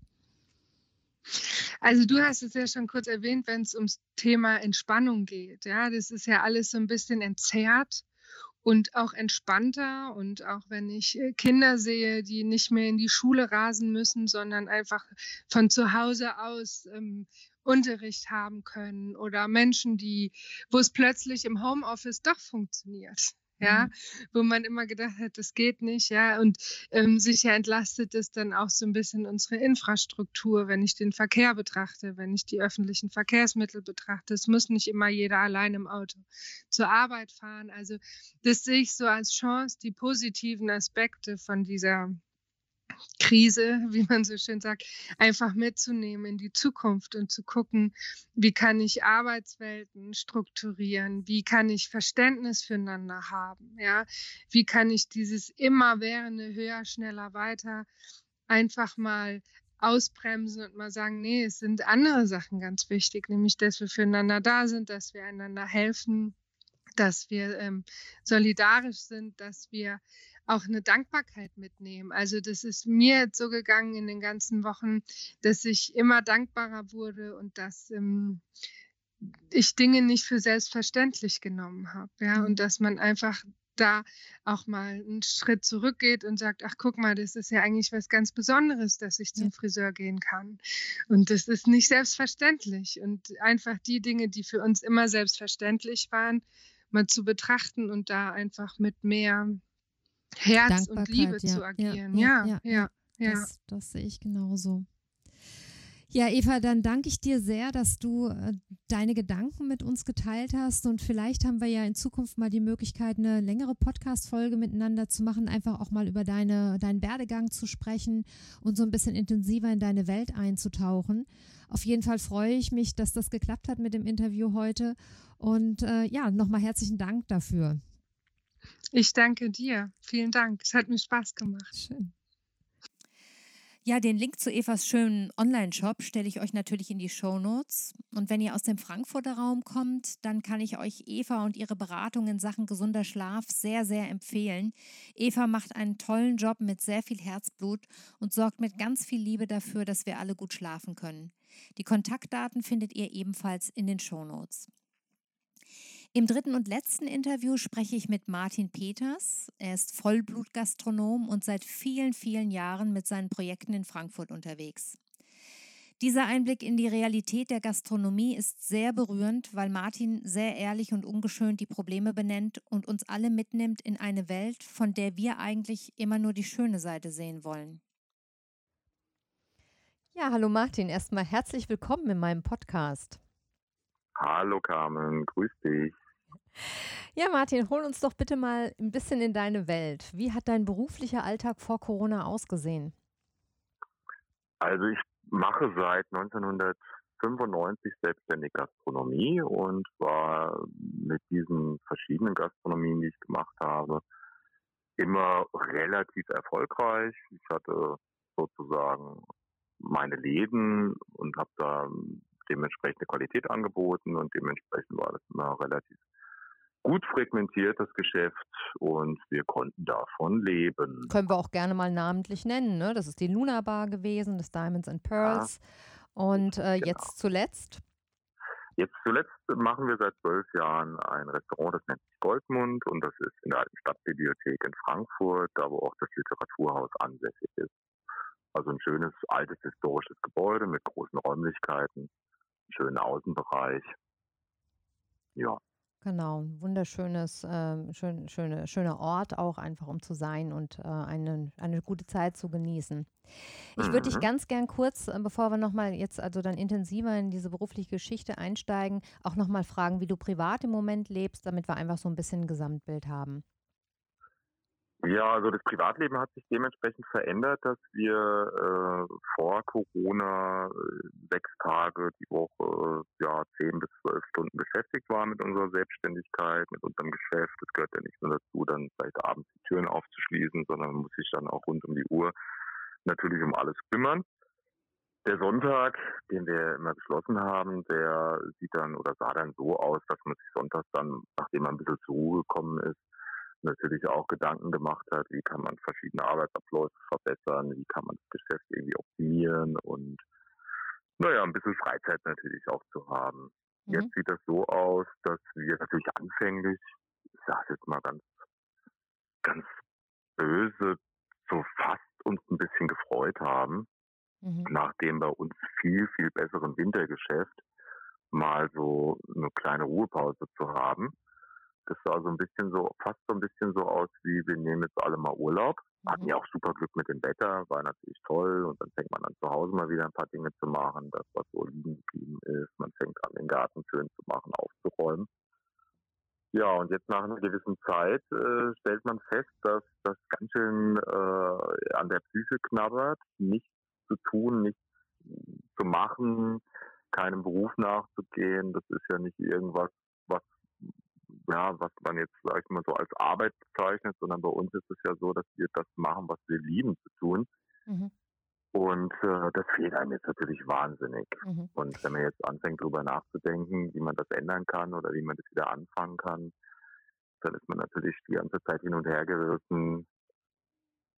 Also du hast es ja schon kurz erwähnt, wenn es ums Thema Entspannung geht. Ja, das ist ja alles so ein bisschen entzerrt und auch entspannter. Und auch wenn ich äh, Kinder sehe, die nicht mehr in die Schule rasen müssen, sondern einfach von zu Hause aus ähm, Unterricht haben können oder Menschen, die, wo es plötzlich im Homeoffice doch funktioniert ja, mhm. wo man immer gedacht hat, das geht nicht, ja, und ähm, sicher entlastet es dann auch so ein bisschen unsere Infrastruktur, wenn ich den Verkehr betrachte, wenn ich die öffentlichen Verkehrsmittel betrachte. Es muss nicht immer jeder allein im Auto zur Arbeit fahren. Also das sehe ich so als Chance, die positiven Aspekte von dieser Krise, wie man so schön sagt, einfach mitzunehmen in die Zukunft und zu gucken, wie kann ich Arbeitswelten strukturieren, wie kann ich Verständnis füreinander haben, ja, wie kann ich dieses immerwährende höher, schneller, weiter einfach mal ausbremsen und mal sagen, nee, es sind andere Sachen ganz wichtig, nämlich dass wir füreinander da sind, dass wir einander helfen, dass wir ähm, solidarisch sind, dass wir auch eine Dankbarkeit mitnehmen. Also das ist mir jetzt so gegangen in den ganzen Wochen, dass ich immer dankbarer wurde und dass ähm, ich Dinge nicht für selbstverständlich genommen habe. Ja, und mhm. dass man einfach da auch mal einen Schritt zurückgeht und sagt, ach guck mal, das ist ja eigentlich was ganz Besonderes, dass ich zum Friseur gehen kann. Und das ist nicht selbstverständlich. Und einfach die Dinge, die für uns immer selbstverständlich waren, mal zu betrachten und da einfach mit mehr Herz und Liebe ja. zu agieren. Ja, ja, ja. ja, das, das sehe ich genauso. Ja, Eva, dann danke ich dir sehr, dass du äh, deine Gedanken mit uns geteilt hast. Und vielleicht haben wir ja in Zukunft mal die Möglichkeit, eine längere Podcast-Folge miteinander zu machen, einfach auch mal über deine, deinen Werdegang zu sprechen und so ein bisschen intensiver in deine Welt einzutauchen. Auf jeden Fall freue ich mich, dass das geklappt hat mit dem Interview heute. Und äh, ja, nochmal herzlichen Dank dafür. Ich danke dir. Vielen Dank. Es hat mir Spaß gemacht. Schön. Ja, den Link zu Evas schönen Online-Shop stelle ich euch natürlich in die Show Notes. Und wenn ihr aus dem Frankfurter Raum kommt, dann kann ich euch Eva und ihre Beratung in Sachen gesunder Schlaf sehr, sehr empfehlen. Eva macht einen tollen Job mit sehr viel Herzblut und sorgt mit ganz viel Liebe dafür, dass wir alle gut schlafen können. Die Kontaktdaten findet ihr ebenfalls in den Show Notes. Im dritten und letzten Interview spreche ich mit Martin Peters. Er ist Vollblutgastronom und seit vielen, vielen Jahren mit seinen Projekten in Frankfurt unterwegs. Dieser Einblick in die Realität der Gastronomie ist sehr berührend, weil Martin sehr ehrlich und ungeschönt die Probleme benennt und uns alle mitnimmt in eine Welt, von der wir eigentlich immer nur die schöne Seite sehen wollen. Ja, hallo Martin, erstmal herzlich willkommen in meinem Podcast. Hallo Carmen, grüß dich. Ja, Martin, hol uns doch bitte mal ein bisschen in deine Welt. Wie hat dein beruflicher Alltag vor Corona ausgesehen? Also ich mache seit 1995 selbstständig Gastronomie und war mit diesen verschiedenen Gastronomien, die ich gemacht habe, immer relativ erfolgreich. Ich hatte sozusagen meine Läden und habe da dementsprechend eine Qualität angeboten und dementsprechend war das immer relativ gut frequentiert, das Geschäft, und wir konnten davon leben. Können wir auch gerne mal namentlich nennen. Ne? Das ist die Luna Bar gewesen, das Diamonds and Pearls. Ja, und äh, genau. jetzt zuletzt? Jetzt zuletzt machen wir seit zwölf Jahren ein Restaurant, das nennt sich Goldmund und das ist in der alten Stadtbibliothek in Frankfurt, da wo auch das Literaturhaus ansässig ist. Also ein schönes, altes, historisches Gebäude mit großen Räumlichkeiten, schönen Außenbereich. Ja. Genau, ein wunderschönes, äh, schön, schöne, schöner Ort auch einfach, um zu sein und äh, eine, eine gute Zeit zu genießen. Ich würde dich mhm. ganz gern kurz, äh, bevor wir nochmal jetzt also dann intensiver in diese berufliche Geschichte einsteigen, auch nochmal fragen, wie du privat im Moment lebst, damit wir einfach so ein bisschen ein Gesamtbild haben. Ja, also das Privatleben hat sich dementsprechend verändert, dass wir äh, vor Corona äh, sechs Tage die Woche, ja, zehn bis zwölf Stunden beschäftigt waren mit unserer Selbstständigkeit, mit unserem Geschäft. Es gehört ja nicht nur dazu, dann vielleicht abends die Türen aufzuschließen, sondern man muss sich dann auch rund um die Uhr natürlich um alles kümmern. Der Sonntag, den wir immer beschlossen haben, der sieht dann oder sah dann so aus, dass man sich sonntags dann, nachdem man ein bisschen zur Ruhe gekommen ist, natürlich auch Gedanken gemacht hat, wie kann man verschiedene Arbeitsabläufe verbessern, wie kann man das Geschäft irgendwie optimieren und naja, ein bisschen Freizeit natürlich auch zu haben. Mhm. Jetzt sieht das so aus, dass wir natürlich anfänglich, ich sage jetzt mal ganz, ganz böse, so fast uns ein bisschen gefreut haben, mhm. nach dem bei uns viel, viel besseren Wintergeschäft mal so eine kleine Ruhepause zu haben. Das sah so ein bisschen so, fast so ein bisschen so aus wie, wir nehmen jetzt alle mal Urlaub. Mhm. Hatten ja auch super Glück mit dem Wetter, war natürlich toll. Und dann fängt man an zu Hause mal wieder ein paar Dinge zu machen, das, was so liegen geblieben ist. Man fängt an, den Garten schön zu machen, aufzuräumen. Ja, und jetzt nach einer gewissen Zeit äh, stellt man fest, dass das ganz schön äh, an der Psyche knabbert, nichts zu tun, nichts zu machen, keinem Beruf nachzugehen. Das ist ja nicht irgendwas, man jetzt, sag ich mal, so als Arbeit bezeichnet, sondern bei uns ist es ja so, dass wir das machen, was wir lieben zu tun. Mhm. Und äh, das fehlt einem jetzt natürlich wahnsinnig. Mhm. Und wenn man jetzt anfängt, darüber nachzudenken, wie man das ändern kann oder wie man das wieder anfangen kann, dann ist man natürlich die ganze Zeit hin und her gerissen,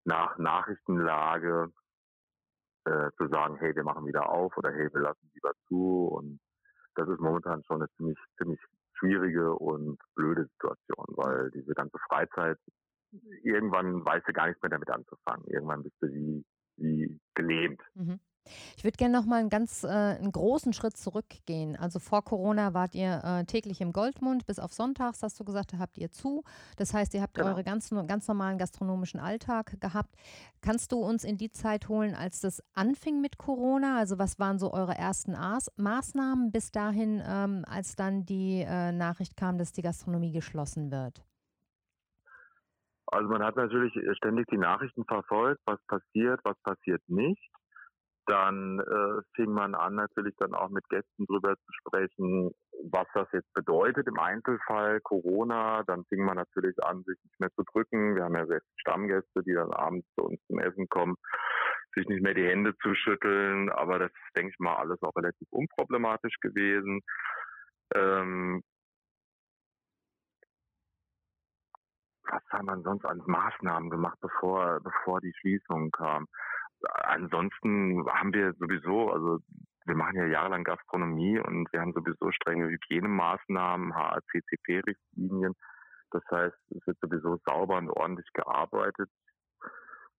nach Nachrichtenlage äh, zu sagen, hey, wir machen wieder auf oder hey, wir lassen lieber zu. Und das ist momentan schon eine ziemlich, ziemlich schwierige und blöde Situation, weil diese ganze Freizeit, irgendwann weißt du gar nichts mehr damit anzufangen. Irgendwann bist du wie, wie gelähmt. Mhm. Ich würde gerne noch mal einen ganz äh, einen großen Schritt zurückgehen. Also vor Corona wart ihr äh, täglich im Goldmund, bis auf Sonntags, hast du gesagt, habt ihr zu. Das heißt, ihr habt genau. eure ganz, ganz normalen gastronomischen Alltag gehabt. Kannst du uns in die Zeit holen, als das anfing mit Corona? Also was waren so eure ersten Aß Maßnahmen bis dahin, ähm, als dann die äh, Nachricht kam, dass die Gastronomie geschlossen wird? Also man hat natürlich ständig die Nachrichten verfolgt, was passiert, was passiert nicht. Dann äh, fing man an, natürlich dann auch mit Gästen drüber zu sprechen, was das jetzt bedeutet im Einzelfall Corona. Dann fing man natürlich an, sich nicht mehr zu drücken. Wir haben ja selbst Stammgäste, die dann abends zu uns zum Essen kommen, sich nicht mehr die Hände zu schütteln. Aber das ist, denke ich mal, alles auch relativ unproblematisch gewesen. Ähm, was haben wir sonst an Maßnahmen gemacht, bevor, bevor die Schließung kam? Ansonsten haben wir sowieso, also wir machen ja jahrelang Gastronomie und wir haben sowieso strenge Hygienemaßnahmen, HACCP-Richtlinien. Das heißt, es wird sowieso sauber und ordentlich gearbeitet.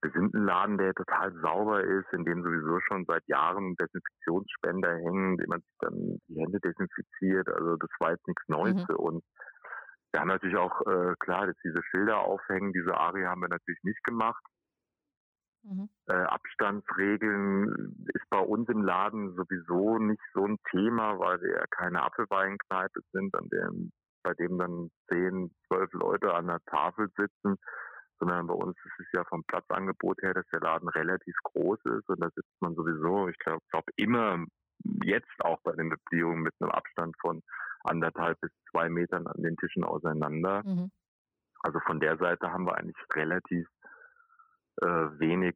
Wir sind ein Laden, der total sauber ist, in dem sowieso schon seit Jahren Desinfektionsspender hängen, in dem man sich dann die Hände desinfiziert. Also das war jetzt nichts Neues mhm. für uns. Wir haben natürlich auch, äh, klar, dass diese Schilder aufhängen, diese Arie haben wir natürlich nicht gemacht. Mhm. Äh, Abstandsregeln ist bei uns im Laden sowieso nicht so ein Thema, weil wir ja keine Apfelweinkneipe sind, an dem, bei dem dann zehn, zwölf Leute an der Tafel sitzen, sondern bei uns ist es ja vom Platzangebot her, dass der Laden relativ groß ist und da sitzt man sowieso, ich glaube, glaub immer jetzt auch bei den Beziehungen mit einem Abstand von anderthalb bis zwei Metern an den Tischen auseinander. Mhm. Also von der Seite haben wir eigentlich relativ äh, wenig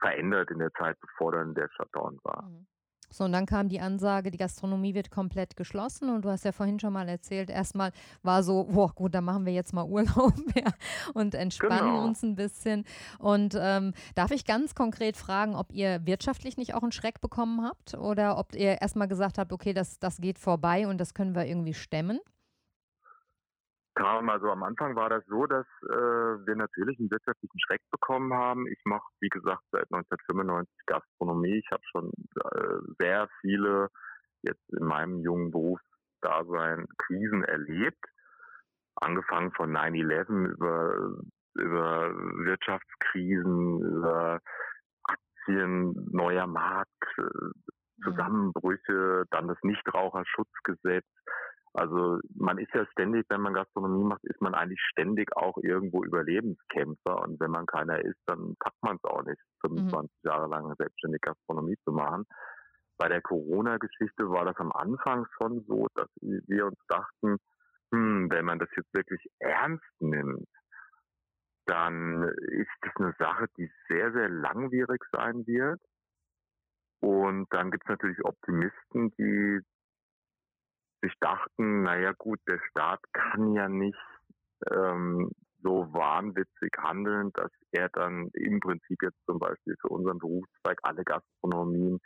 verändert in der Zeit, bevor dann der Shutdown war. Mhm. So, und dann kam die Ansage, die Gastronomie wird komplett geschlossen. Und du hast ja vorhin schon mal erzählt, erstmal war so, boah, gut, dann machen wir jetzt mal Urlaub ja, und entspannen genau. uns ein bisschen. Und ähm, darf ich ganz konkret fragen, ob ihr wirtschaftlich nicht auch einen Schreck bekommen habt oder ob ihr erstmal gesagt habt, okay, das, das geht vorbei und das können wir irgendwie stemmen? Kam. Also am Anfang war das so, dass äh, wir natürlich einen wirtschaftlichen Schreck bekommen haben. Ich mache, wie gesagt, seit 1995 Gastronomie. Ich habe schon äh, sehr viele jetzt in meinem jungen Berufsdasein Krisen erlebt. Angefangen von 9-11 über, über Wirtschaftskrisen, über Aktien, neuer Markt, äh, mhm. Zusammenbrüche, dann das Nichtraucherschutzgesetz, also man ist ja ständig, wenn man Gastronomie macht, ist man eigentlich ständig auch irgendwo Überlebenskämpfer. Und wenn man keiner ist, dann packt man es auch nicht, 25 mhm. Jahre lang selbstständig Gastronomie zu machen. Bei der Corona-Geschichte war das am Anfang schon so, dass wir uns dachten, hm, wenn man das jetzt wirklich ernst nimmt, dann ist das eine Sache, die sehr, sehr langwierig sein wird. Und dann gibt es natürlich Optimisten, die sich dachten, naja gut, der Staat kann ja nicht ähm, so wahnwitzig handeln, dass er dann im Prinzip jetzt zum Beispiel für unseren Berufszweig alle Gastronomien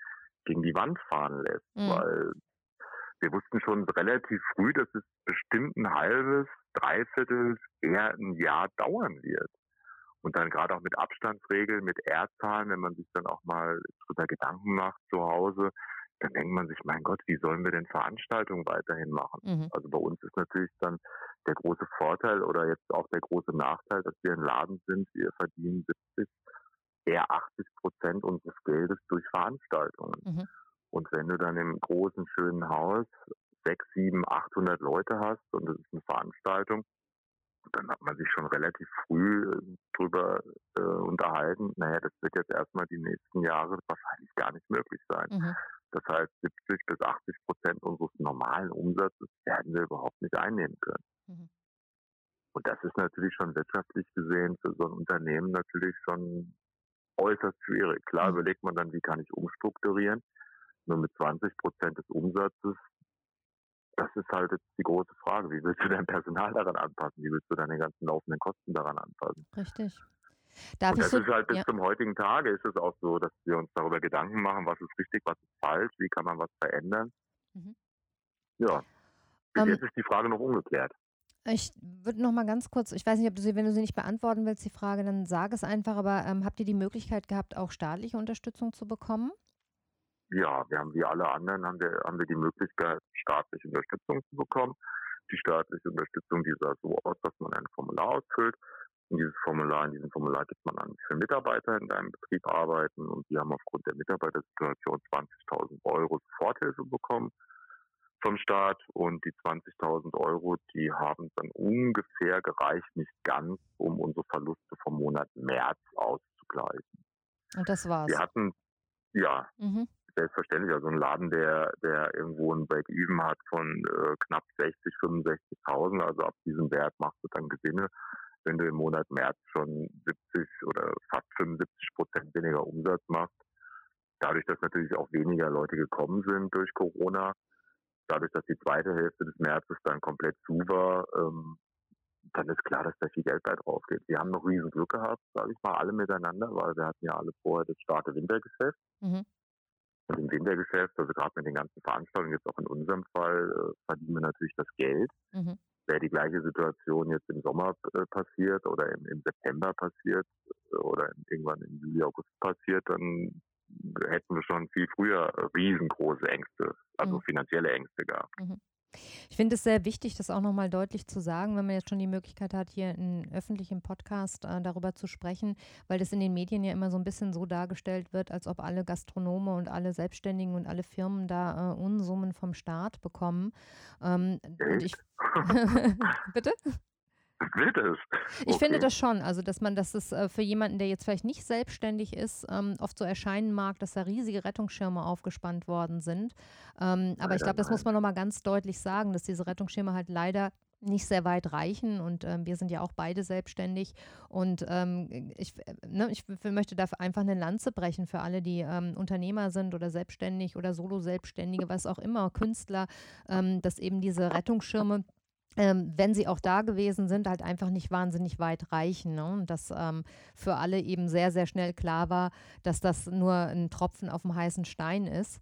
gegen die Wand fahren lässt, mhm. weil wir wussten schon relativ früh, dass es bestimmt ein halbes, dreiviertel, eher ein Jahr dauern wird. Und dann gerade auch mit Abstandsregeln, mit R-Zahlen, wenn man sich dann auch mal drüber Gedanken macht zu Hause, dann denkt man sich, mein Gott, wie sollen wir denn Veranstaltungen weiterhin machen? Mhm. Also bei uns ist natürlich dann der große Vorteil oder jetzt auch der große Nachteil, dass wir ein Laden sind. Wir verdienen 70, eher 80 Prozent unseres Geldes durch Veranstaltungen. Mhm. Und wenn du dann im großen, schönen Haus sechs, sieben, 800 Leute hast und es ist eine Veranstaltung, dann hat man sich schon relativ früh äh, drüber äh, unterhalten, naja, das wird jetzt erstmal die nächsten Jahre wahrscheinlich gar nicht möglich sein. Mhm. Das heißt, 70 bis 80 Prozent unseres normalen Umsatzes werden wir überhaupt nicht einnehmen können. Mhm. Und das ist natürlich schon wirtschaftlich gesehen für so ein Unternehmen natürlich schon äußerst schwierig. Klar mhm. überlegt man dann, wie kann ich umstrukturieren. Nur mit 20 Prozent des Umsatzes, das ist halt jetzt die große Frage. Wie willst du dein Personal daran anpassen? Wie willst du deine ganzen laufenden Kosten daran anpassen? Richtig. Darf und das so, ist halt bis ja. zum heutigen Tage ist es auch so, dass wir uns darüber Gedanken machen, was ist richtig, was ist falsch, wie kann man was verändern. Mhm. Ja, bis um, ähm, jetzt ist die Frage noch ungeklärt. Ich würde noch mal ganz kurz, ich weiß nicht, ob du sie, wenn du sie nicht beantworten willst, die Frage, dann sag es einfach, aber ähm, habt ihr die Möglichkeit gehabt, auch staatliche Unterstützung zu bekommen? Ja, wir haben wie alle anderen haben wir, haben wir die Möglichkeit, staatliche Unterstützung zu bekommen. Die staatliche Unterstützung, die sah so aus, dass man ein Formular ausfüllt in dieses Formular, in diesem Formular gibt man an, für Mitarbeiter in deinem Betrieb arbeiten und die haben aufgrund der Mitarbeitersituation 20.000 Euro Soforthilfe bekommen vom Staat und die 20.000 Euro, die haben dann ungefähr gereicht, nicht ganz, um unsere Verluste vom Monat März auszugleichen. Und das war's? Wir hatten, ja, mhm. selbstverständlich, also ein Laden, der, der irgendwo ein Break-Even hat von äh, knapp 60, 65.000, also ab diesem Wert machst du dann Gewinne wenn du im Monat März schon 70 oder fast 75 Prozent weniger Umsatz machst, dadurch, dass natürlich auch weniger Leute gekommen sind durch Corona, dadurch, dass die zweite Hälfte des Märzes dann komplett zu war, ähm, dann ist klar, dass da viel Geld bei drauf geht. Wir haben noch riesen Glück gehabt, sage ich mal, alle miteinander, weil wir hatten ja alle vorher das starke Wintergeschäft. Mhm. Und im Wintergeschäft, also gerade mit den ganzen Veranstaltungen, jetzt auch in unserem Fall, äh, verdienen wir natürlich das Geld. Mhm wäre die gleiche Situation jetzt im Sommer äh, passiert oder im, im September passiert äh, oder irgendwann im Juli, August passiert, dann hätten wir schon viel früher riesengroße Ängste, also mhm. finanzielle Ängste gehabt. Mhm. Ich finde es sehr wichtig, das auch nochmal deutlich zu sagen, wenn man jetzt schon die Möglichkeit hat, hier in öffentlichem Podcast äh, darüber zu sprechen, weil das in den Medien ja immer so ein bisschen so dargestellt wird, als ob alle Gastronome und alle Selbstständigen und alle Firmen da äh, Unsummen vom Staat bekommen. Ähm, ich, Bitte? Wird es? Ich finde das schon, also dass man, dass es äh, für jemanden, der jetzt vielleicht nicht selbstständig ist, ähm, oft so erscheinen mag, dass da riesige Rettungsschirme aufgespannt worden sind. Ähm, aber ich glaube, das muss man nochmal ganz deutlich sagen, dass diese Rettungsschirme halt leider nicht sehr weit reichen und ähm, wir sind ja auch beide selbstständig und ähm, ich, ne, ich möchte dafür einfach eine Lanze brechen für alle, die ähm, Unternehmer sind oder selbstständig oder Solo-Selbstständige, was auch immer, Künstler, ähm, dass eben diese Rettungsschirme ähm, wenn sie auch da gewesen sind, halt einfach nicht wahnsinnig weit reichen. Ne? Und dass ähm, für alle eben sehr, sehr schnell klar war, dass das nur ein Tropfen auf dem heißen Stein ist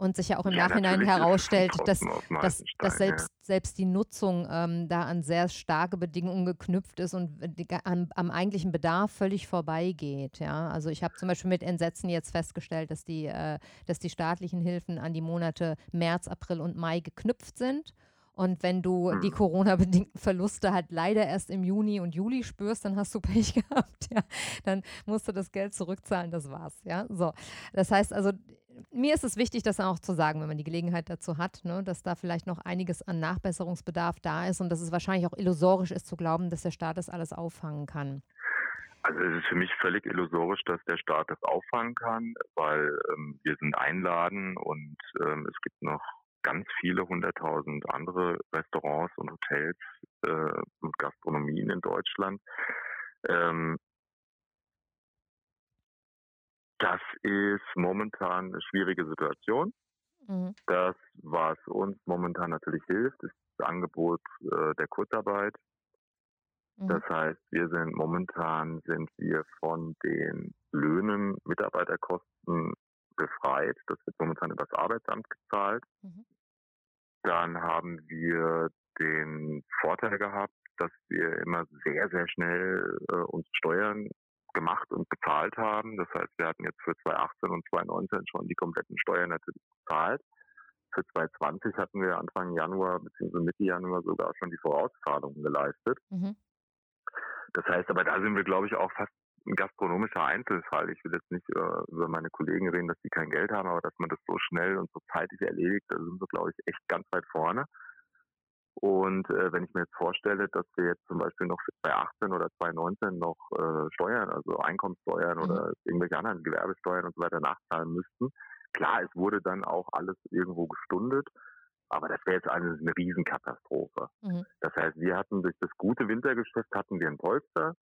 und sich ja auch im ja, Nachhinein herausstellt, dass, dass, dass selbst, ja. selbst die Nutzung ähm, da an sehr starke Bedingungen geknüpft ist und die, am, am, eigentlichen Bedarf völlig vorbeigeht. Ja? Also ich habe zum Beispiel mit Entsetzen jetzt festgestellt, dass die, äh, dass die staatlichen Hilfen an die Monate März, April und Mai geknüpft sind. Und wenn du die mhm. Corona-bedingten Verluste halt leider erst im Juni und Juli spürst, dann hast du Pech gehabt, ja. Dann musst du das Geld zurückzahlen, das war's, ja. So. Das heißt also, mir ist es wichtig, das auch zu sagen, wenn man die Gelegenheit dazu hat, ne, dass da vielleicht noch einiges an Nachbesserungsbedarf da ist und dass es wahrscheinlich auch illusorisch ist zu glauben, dass der Staat das alles auffangen kann. Also es ist für mich völlig illusorisch, dass der Staat das auffangen kann, weil ähm, wir sind einladen und ähm, es gibt noch ganz viele hunderttausend andere Restaurants und Hotels äh, und Gastronomien in Deutschland. Ähm, das ist momentan eine schwierige Situation. Mhm. Das, was uns momentan natürlich hilft, ist das Angebot äh, der Kurzarbeit. Mhm. Das heißt, wir sind momentan sind wir von den Löhnen, Mitarbeiterkosten befreit. Das wird momentan über das Arbeitsamt gezahlt. Mhm. Dann haben wir den Vorteil gehabt, dass wir immer sehr, sehr schnell äh, uns Steuern gemacht und bezahlt haben. Das heißt, wir hatten jetzt für 2018 und 2019 schon die kompletten Steuern natürlich bezahlt. Für 2020 hatten wir Anfang Januar bzw. Mitte Januar sogar schon die Vorauszahlungen geleistet. Mhm. Das heißt, aber da sind wir, glaube ich, auch fast ein gastronomischer Einzelfall. Ich will jetzt nicht äh, über meine Kollegen reden, dass die kein Geld haben, aber dass man das so schnell und so zeitig erledigt, da sind wir, glaube ich, echt ganz weit vorne. Und äh, wenn ich mir jetzt vorstelle, dass wir jetzt zum Beispiel noch für 2018 oder 2019 noch äh, Steuern, also Einkommenssteuern mhm. oder irgendwelche anderen Gewerbesteuern und so weiter nachzahlen müssten, klar, es wurde dann auch alles irgendwo gestundet, aber das wäre jetzt eine, eine Riesenkatastrophe. Mhm. Das heißt, wir hatten durch das gute Wintergeschäft hatten wir ein Polster.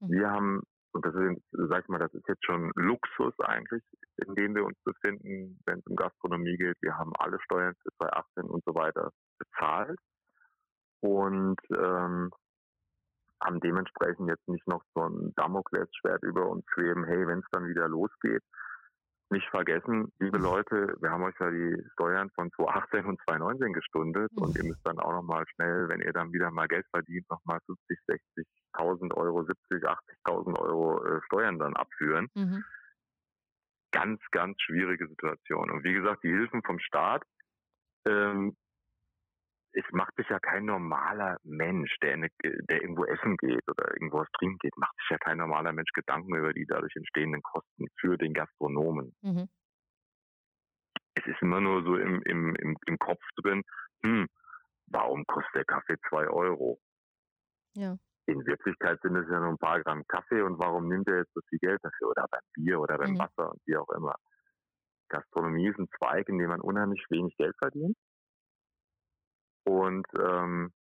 Mhm. Wir haben und das ist, sag ich mal, das ist jetzt schon Luxus eigentlich, in dem wir uns befinden, wenn es um Gastronomie geht. Wir haben alle Steuern für 2018 und so weiter bezahlt und ähm, haben dementsprechend jetzt nicht noch so ein Damoklesschwert über uns schweben, hey, wenn es dann wieder losgeht, nicht vergessen, liebe mhm. Leute, wir haben euch ja die Steuern von 2018 und 2019 gestundet mhm. und ihr müsst dann auch nochmal schnell, wenn ihr dann wieder mal Geld verdient, nochmal 50, 60.000 Euro, 70, 80.000 Euro äh, Steuern dann abführen. Mhm. Ganz, ganz schwierige Situation. Und wie gesagt, die Hilfen vom Staat ähm, es macht sich ja kein normaler Mensch, der, eine, der irgendwo essen geht oder irgendwo was trinken geht, macht sich ja kein normaler Mensch Gedanken über die dadurch entstehenden Kosten für den Gastronomen. Mhm. Es ist immer nur so im, im, im, im Kopf drin, hm, warum kostet der Kaffee zwei Euro? Ja. In Wirklichkeit sind es ja nur ein paar Gramm Kaffee und warum nimmt er jetzt so viel Geld dafür? Oder beim Bier oder beim mhm. Wasser und wie auch immer. Gastronomie ist ein Zweig, in dem man unheimlich wenig Geld verdient. Und ähm,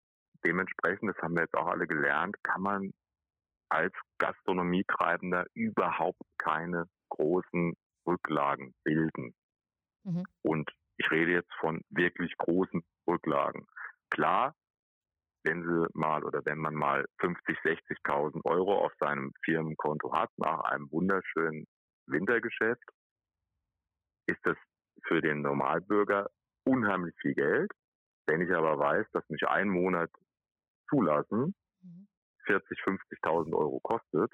dementsprechend, das haben wir jetzt auch alle gelernt, kann man als Gastronomietreibender überhaupt keine großen Rücklagen bilden. Mhm. Und ich rede jetzt von wirklich großen Rücklagen. Klar, wenn sie mal oder wenn man mal 50, 60.000 Euro auf seinem Firmenkonto hat nach einem wunderschönen Wintergeschäft, ist das für den Normalbürger unheimlich viel Geld. Wenn ich aber weiß, dass mich ein Monat zulassen mhm. 40, 50.000 Euro kostet,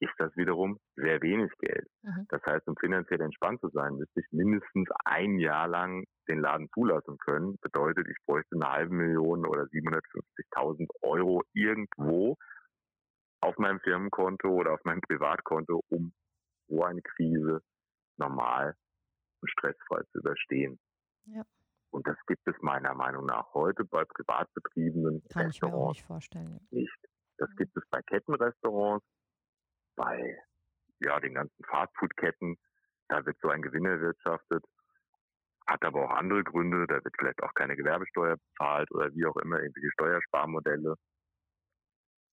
ist das wiederum sehr wenig Geld. Mhm. Das heißt, um finanziell entspannt zu sein, müsste ich mindestens ein Jahr lang den Laden zulassen können. Bedeutet, ich bräuchte eine halbe Million oder 750.000 Euro irgendwo auf meinem Firmenkonto oder auf meinem Privatkonto, um so eine Krise normal und stressfrei zu überstehen. Ja. Und das gibt es meiner Meinung nach heute bei privat betriebenen Kann ich mir auch nicht vorstellen. Nicht. Das mhm. gibt es bei Kettenrestaurants, bei ja, den ganzen Fastfood-Ketten. Da wird so ein Gewinn erwirtschaftet. Hat aber auch andere Gründe. Da wird vielleicht auch keine Gewerbesteuer bezahlt oder wie auch immer, irgendwelche Steuersparmodelle.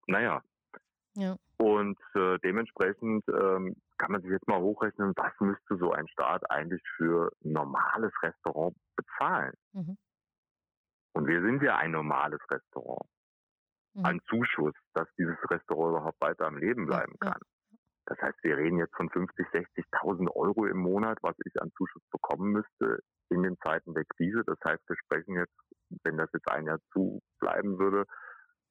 Naja. Ja. Und äh, dementsprechend ähm, kann man sich jetzt mal hochrechnen, was müsste so ein Staat eigentlich für ein normales Restaurant bezahlen? Mhm. Und wir sind ja ein normales Restaurant. Mhm. Ein Zuschuss, dass dieses Restaurant überhaupt weiter am Leben bleiben kann. Das heißt, wir reden jetzt von 50, 60.000 Euro im Monat, was ich an Zuschuss bekommen müsste in den Zeiten der Krise. Das heißt, wir sprechen jetzt, wenn das jetzt ein Jahr zu bleiben würde,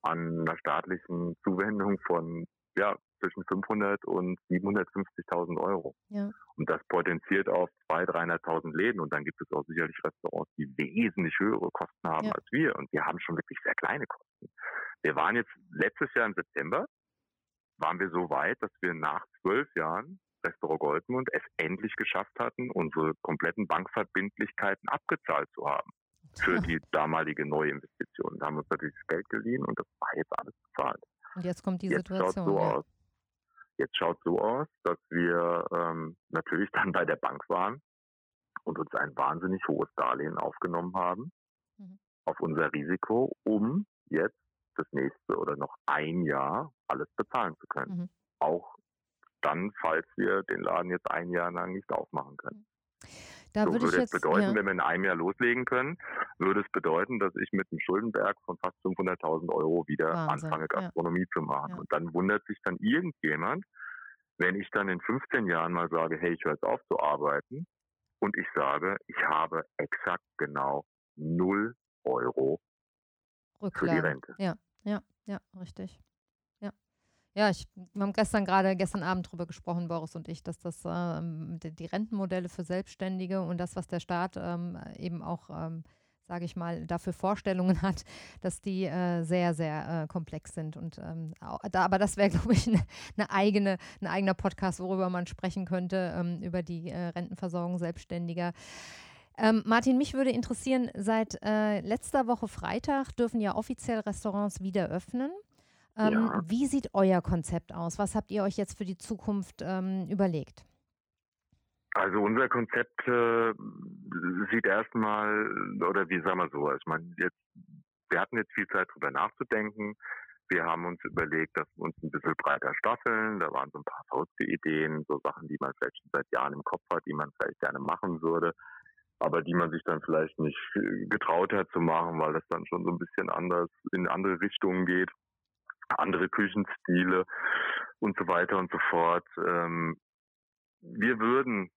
an einer staatlichen Zuwendung von ja, zwischen 500 und 750.000 Euro. Ja. Und das potenziert auf 200.000, 300.000 Läden. Und dann gibt es auch sicherlich Restaurants, die wesentlich höhere Kosten haben ja. als wir. Und wir haben schon wirklich sehr kleine Kosten. Wir waren jetzt letztes Jahr im September, waren wir so weit, dass wir nach zwölf Jahren Restaurant Goldmund es endlich geschafft hatten, unsere kompletten Bankverbindlichkeiten abgezahlt zu haben für die damalige Neuinvestition. Da haben wir uns natürlich das Geld geliehen und das war jetzt alles bezahlt. Und jetzt kommt die jetzt Situation. Schaut so ja. aus, jetzt schaut so aus, dass wir ähm, natürlich dann bei der Bank waren und uns ein wahnsinnig hohes Darlehen aufgenommen haben mhm. auf unser Risiko, um jetzt das nächste oder noch ein Jahr alles bezahlen zu können. Mhm. Auch dann, falls wir den Laden jetzt ein Jahr lang nicht aufmachen können. Da so würde es bedeuten, ja. wenn wir in einem Jahr loslegen können, würde es bedeuten, dass ich mit einem Schuldenberg von fast 500.000 Euro wieder Wahnsinn. anfange, Gastronomie ja. zu machen. Ja. Und dann wundert sich dann irgendjemand, wenn ich dann in 15 Jahren mal sage, hey, ich höre jetzt auf zu arbeiten und ich sage, ich habe exakt genau 0 Euro Rücklagen. für die Rente. Ja, ja, ja, richtig. Ja, ich, wir haben gestern gerade, gestern Abend darüber gesprochen, Boris und ich, dass das äh, die, die, Rentenmodelle für Selbstständige und das, was der Staat ähm, eben auch, ähm, sage ich mal, dafür Vorstellungen hat, dass die äh, sehr, sehr äh, komplex sind. Und ähm, da, aber das wäre, glaube ich, eine ne eigene, ein eigener Podcast, worüber man sprechen könnte, ähm, über die äh, Rentenversorgung Selbstständiger. Ähm, Martin, mich würde interessieren, seit äh, letzter Woche Freitag dürfen ja offiziell Restaurants wieder öffnen. Ähm, ja. Wie sieht euer Konzept aus? Was habt ihr euch jetzt für die Zukunft ähm, überlegt? Also unser Konzept äh, sieht erstmal, oder wie sagen wir so, ich meine, jetzt, wir hatten jetzt viel Zeit darüber nachzudenken. Wir haben uns überlegt, dass wir uns ein bisschen breiter staffeln. Da waren so ein paar verrückte Ideen, so Sachen, die man vielleicht schon seit Jahren im Kopf hat, die man vielleicht gerne machen würde, aber die man sich dann vielleicht nicht getraut hat zu machen, weil das dann schon so ein bisschen anders in andere Richtungen geht andere Küchenstile und so weiter und so fort. Ähm, wir würden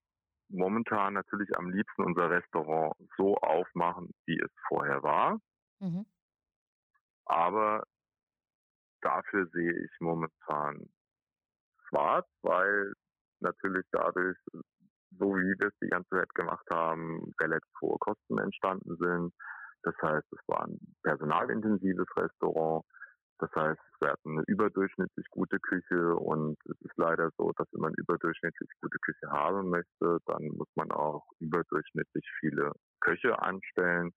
momentan natürlich am liebsten unser Restaurant so aufmachen, wie es vorher war. Mhm. Aber dafür sehe ich momentan schwarz, weil natürlich dadurch, so wie wir es die ganze Zeit gemacht haben, relativ hohe Kosten entstanden sind. Das heißt, es war ein personalintensives Restaurant. Das heißt, wir hatten eine überdurchschnittlich gute Küche und es ist leider so, dass wenn man überdurchschnittlich gute Küche haben möchte, dann muss man auch überdurchschnittlich viele Köche anstellen.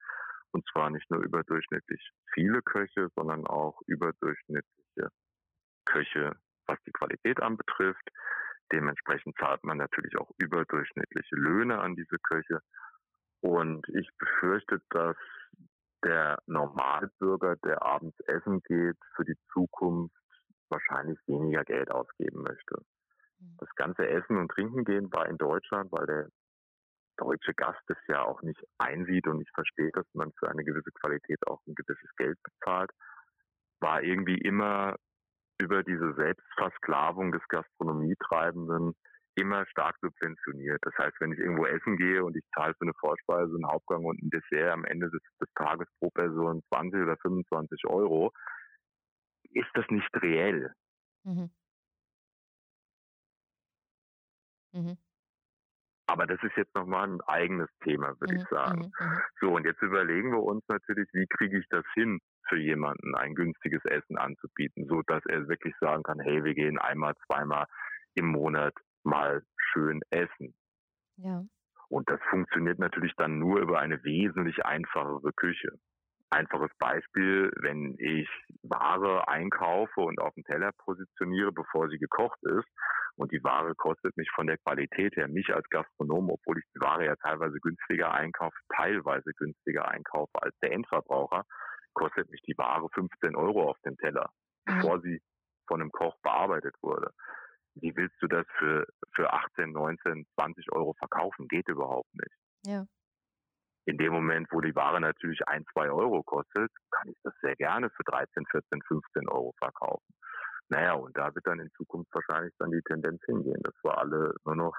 Und zwar nicht nur überdurchschnittlich viele Köche, sondern auch überdurchschnittliche Köche, was die Qualität anbetrifft. Dementsprechend zahlt man natürlich auch überdurchschnittliche Löhne an diese Köche. Und ich befürchte, dass der Normalbürger, der abends essen geht, für die Zukunft wahrscheinlich weniger Geld ausgeben möchte. Mhm. Das ganze Essen und Trinken gehen war in Deutschland, weil der deutsche Gast es ja auch nicht einsieht und nicht versteht, dass man für eine gewisse Qualität auch ein gewisses Geld bezahlt, war irgendwie immer über diese Selbstversklavung des Gastronomietreibenden immer stark subventioniert. Das heißt, wenn ich irgendwo essen gehe und ich zahle für eine Vorspeise, einen Hauptgang und ein Dessert am Ende des, des Tages pro Person 20 oder 25 Euro, ist das nicht reell. Mhm. Mhm. Aber das ist jetzt nochmal ein eigenes Thema, würde mhm. ich sagen. Mhm, mhm. So, und jetzt überlegen wir uns natürlich, wie kriege ich das hin, für jemanden ein günstiges Essen anzubieten, so dass er wirklich sagen kann, hey, wir gehen einmal, zweimal im Monat mal schön essen. Ja. Und das funktioniert natürlich dann nur über eine wesentlich einfachere Küche. Einfaches Beispiel, wenn ich Ware einkaufe und auf dem Teller positioniere, bevor sie gekocht ist, und die Ware kostet mich von der Qualität her, mich als Gastronom, obwohl ich die Ware ja teilweise günstiger einkaufe, teilweise günstiger einkaufe als der Endverbraucher, kostet mich die Ware 15 Euro auf dem Teller, mhm. bevor sie von einem Koch bearbeitet wurde. Wie willst du das für, für 18, 19, 20 Euro verkaufen? Geht überhaupt nicht. Ja. In dem Moment, wo die Ware natürlich ein, zwei Euro kostet, kann ich das sehr gerne für 13, 14, 15 Euro verkaufen. Naja, und da wird dann in Zukunft wahrscheinlich dann die Tendenz hingehen, dass wir alle nur noch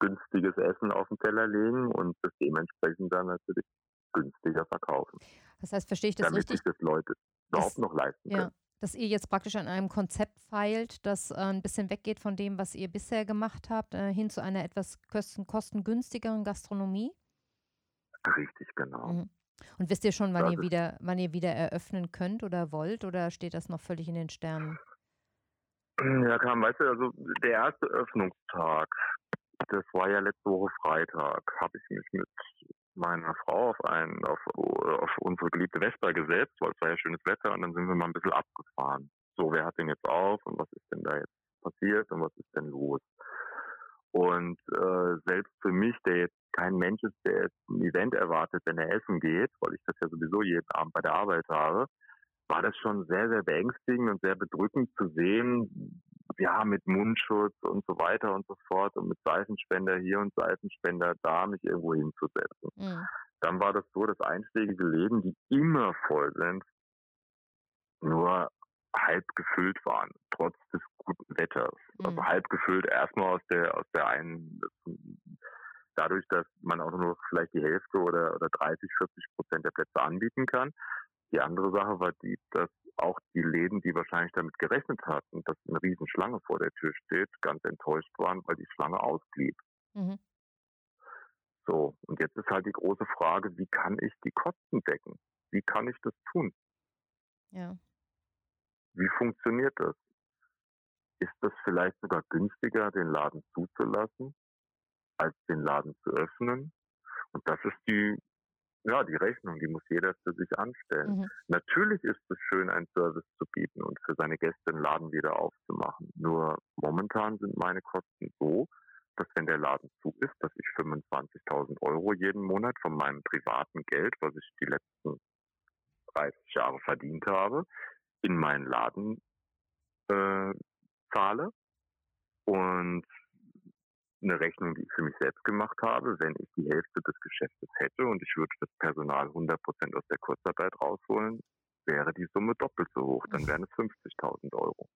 günstiges Essen auf den Teller legen und das dementsprechend dann natürlich günstiger verkaufen. Das heißt, verstehe ich das damit richtig? Damit sich das Leute überhaupt noch leisten ja, können. Dass ihr jetzt praktisch an einem Konzept feilt, das äh, ein bisschen weggeht von dem, was ihr bisher gemacht habt, äh, hin zu einer etwas kosten kostengünstigeren Gastronomie? Richtig, genau. Mhm. Und wisst ihr schon, wann ihr wieder, wann ihr wieder eröffnen könnt oder wollt oder steht das noch völlig in den Sternen? Ja, kam, weißt du, also der erste Öffnungstag, das war ja letzte Woche Freitag, habe ich mich mit meiner Frau auf einen, auf, auf unsere geliebte Vespa gesetzt, weil es war ja schönes Wetter und dann sind wir mal ein bisschen abgefahren. So, wer hat denn jetzt auf und was ist denn da jetzt passiert und was ist denn los? Und äh, selbst für mich, der jetzt kein Mensch ist, der jetzt ein Event erwartet, wenn er essen geht, weil ich das ja sowieso jeden Abend bei der Arbeit habe, war das schon sehr, sehr beängstigend und sehr bedrückend zu sehen, ja, mit Mundschutz und so weiter und so fort und mit Seifenspender hier und Seifenspender da mich irgendwo hinzusetzen. Mhm. Dann war das so, dass einschlägige Läden, die immer voll sind, nur halb gefüllt waren, trotz des guten Wetters. Also mhm. Also halb gefüllt erstmal aus der, aus der einen, dadurch, dass man auch nur vielleicht die Hälfte oder, oder 30, 40 Prozent der Plätze anbieten kann. Die andere Sache war die, dass auch die Läden, die wahrscheinlich damit gerechnet hatten, dass eine Riesenschlange vor der Tür steht, ganz enttäuscht waren, weil die Schlange ausblieb. Mhm. So, und jetzt ist halt die große Frage, wie kann ich die Kosten decken? Wie kann ich das tun? Ja. Wie funktioniert das? Ist das vielleicht sogar günstiger, den Laden zuzulassen, als den Laden zu öffnen? Und das ist die, ja, die Rechnung, die muss jeder für sich anstellen. Mhm. Natürlich ist es schön, einen Service zu bieten und für seine Gäste den Laden wieder aufzumachen. Nur momentan sind meine Kosten so, dass wenn der Laden zu ist, dass ich 25.000 Euro jeden Monat von meinem privaten Geld, was ich die letzten 30 Jahre verdient habe, in meinen Laden äh, zahle und eine Rechnung, die ich für mich selbst gemacht habe, wenn ich die Hälfte des Geschäftes hätte und ich würde das Personal 100 Prozent aus der Kurzarbeit rausholen, wäre die Summe doppelt so hoch. Dann wären es 50.000 Euro.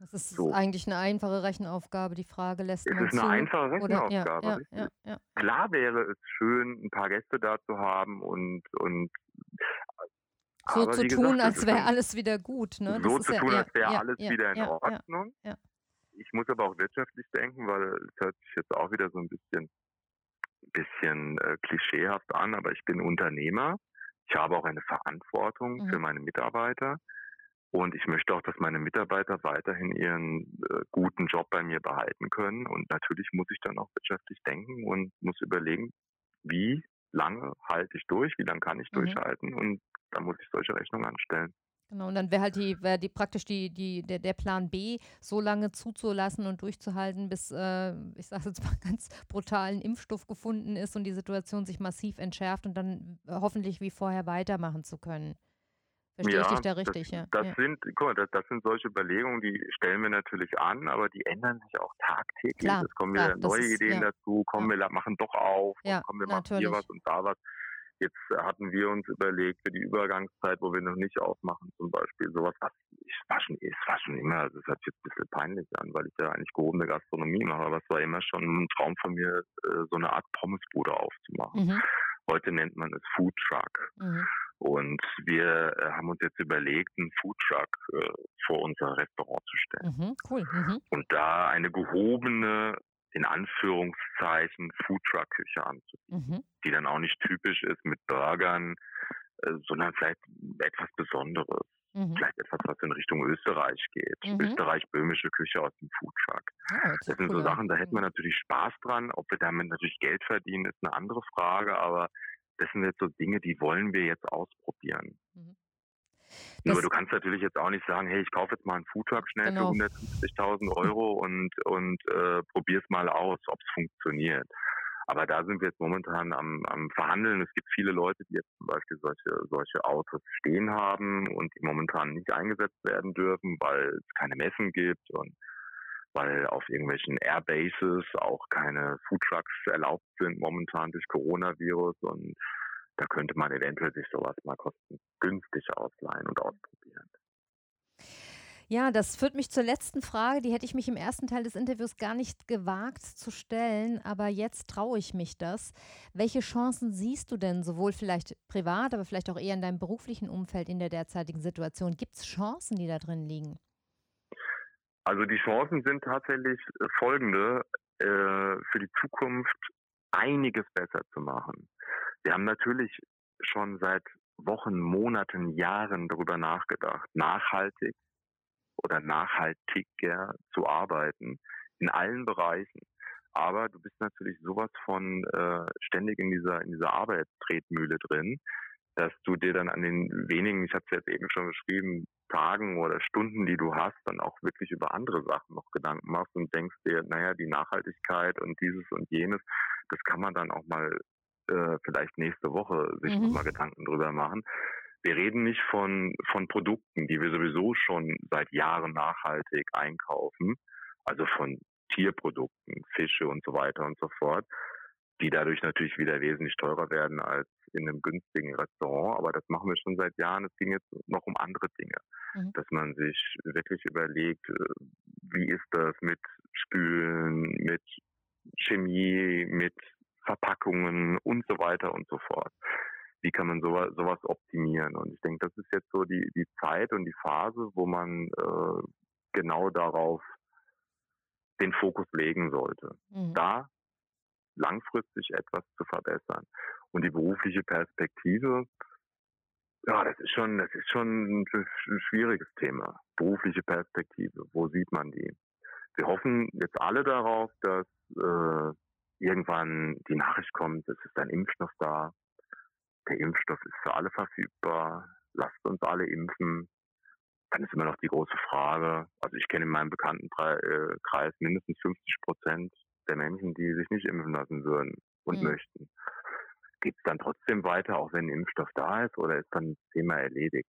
Das ist so. eigentlich eine einfache Rechenaufgabe. Die Frage lässt es man Es ist eine einfache Rechenaufgabe. Ja, ja, ja, Klar wäre es schön, ein paar Gäste da zu haben und, und so zu tun, gesagt, als wäre alles wieder gut. Ne? So zu tun, als wäre alles wieder in Ordnung. Ich muss aber auch wirtschaftlich denken, weil es hört sich jetzt auch wieder so ein bisschen, bisschen äh, klischeehaft an, aber ich bin Unternehmer. Ich habe auch eine Verantwortung mhm. für meine Mitarbeiter. Und ich möchte auch, dass meine Mitarbeiter weiterhin ihren äh, guten Job bei mir behalten können. Und natürlich muss ich dann auch wirtschaftlich denken und muss überlegen, wie lange halte ich durch, wie lange kann ich mhm. durchhalten und da muss ich solche Rechnungen anstellen. Genau, und dann wäre halt die, wär die praktisch die, die, der, der Plan B, so lange zuzulassen und durchzuhalten, bis, äh, ich sage jetzt mal ganz brutalen Impfstoff gefunden ist und die Situation sich massiv entschärft und dann hoffentlich wie vorher weitermachen zu können. Verstehe ja, ich dich da richtig, das, ja. Das ja. sind, guck mal, das, das, sind solche Überlegungen, die stellen wir natürlich an, aber die ändern sich auch tagtäglich. Klar, es kommen wieder neue ist, Ideen ja. dazu, kommen wir machen doch auf, kommen wir natürlich. machen hier was und da was. Jetzt hatten wir uns überlegt für die Übergangszeit, wo wir noch nicht aufmachen, zum Beispiel sowas, was ich es war schon immer, also es hört jetzt ein bisschen peinlich an, weil ich ja eigentlich gehobene Gastronomie mache, aber es war immer schon ein Traum von mir, äh, so eine Art Pommesbude aufzumachen. Mhm. Heute nennt man es Food Truck. Mhm. Und wir äh, haben uns jetzt überlegt, einen Foodtruck äh, vor unser Restaurant zu stellen. Mhm, cool. Mhm. Und da eine gehobene, in Anführungszeichen, Foodtruck-Küche anzubieten, mhm. die dann auch nicht typisch ist mit Burgern, äh, sondern vielleicht etwas Besonderes. Mhm. Vielleicht etwas, was in Richtung Österreich geht. Mhm. Österreich-böhmische Küche aus dem Foodtruck. Ah, das, das sind so Sachen, da hätten wir natürlich Spaß dran. Ob wir damit natürlich Geld verdienen, ist eine andere Frage, aber das sind jetzt so Dinge, die wollen wir jetzt ausprobieren. Mhm. Nur du kannst natürlich jetzt auch nicht sagen, hey, ich kaufe jetzt mal einen Foodtruck schnell genau. für 150.000 Euro und, und äh, probier's mal aus, ob es funktioniert. Aber da sind wir jetzt momentan am, am Verhandeln. Es gibt viele Leute, die jetzt zum Beispiel solche, solche Autos stehen haben und die momentan nicht eingesetzt werden dürfen, weil es keine Messen gibt und weil auf irgendwelchen Airbases auch keine Foodtrucks erlaubt sind momentan durch Coronavirus und da könnte man eventuell sich sowas mal kostengünstig ausleihen und ausprobieren. Ja, das führt mich zur letzten Frage. Die hätte ich mich im ersten Teil des Interviews gar nicht gewagt zu stellen, aber jetzt traue ich mich das. Welche Chancen siehst du denn, sowohl vielleicht privat, aber vielleicht auch eher in deinem beruflichen Umfeld in der derzeitigen Situation? Gibt es Chancen, die da drin liegen? Also die Chancen sind tatsächlich äh, folgende, äh, für die Zukunft einiges besser zu machen. Wir haben natürlich schon seit Wochen, Monaten, Jahren darüber nachgedacht, nachhaltig oder nachhaltiger zu arbeiten in allen Bereichen. Aber du bist natürlich sowas von äh, ständig in dieser in dieser Arbeitstretmühle drin, dass du dir dann an den wenigen, ich habe es jetzt eben schon beschrieben, Tagen oder Stunden, die du hast, dann auch wirklich über andere Sachen noch Gedanken machst und denkst dir, naja, die Nachhaltigkeit und dieses und jenes, das kann man dann auch mal äh, vielleicht nächste Woche sich mhm. mal Gedanken drüber machen. Wir reden nicht von, von Produkten, die wir sowieso schon seit Jahren nachhaltig einkaufen, also von Tierprodukten, Fische und so weiter und so fort, die dadurch natürlich wieder wesentlich teurer werden als in einem günstigen Restaurant. Aber das machen wir schon seit Jahren. Es ging jetzt noch um andere Dinge, mhm. dass man sich wirklich überlegt, äh, wie ist das mit Spülen, mit Chemie, mit Verpackungen und so weiter und so fort. Wie kann man sowas, sowas optimieren? Und ich denke, das ist jetzt so die, die Zeit und die Phase, wo man äh, genau darauf den Fokus legen sollte. Mhm. Da langfristig etwas zu verbessern. Und die berufliche Perspektive, ja, das ist schon, das ist schon ein schwieriges Thema. Berufliche Perspektive, wo sieht man die? Wir hoffen jetzt alle darauf, dass äh, irgendwann die Nachricht kommt, es ist ein Impfstoff da. Der Impfstoff ist für alle verfügbar. Lasst uns alle impfen. Dann ist immer noch die große Frage, also ich kenne in meinem Bekanntenkreis mindestens 50 Prozent der Menschen, die sich nicht impfen lassen würden und mhm. möchten. Geht es dann trotzdem weiter, auch wenn ein Impfstoff da ist, oder ist dann das Thema erledigt?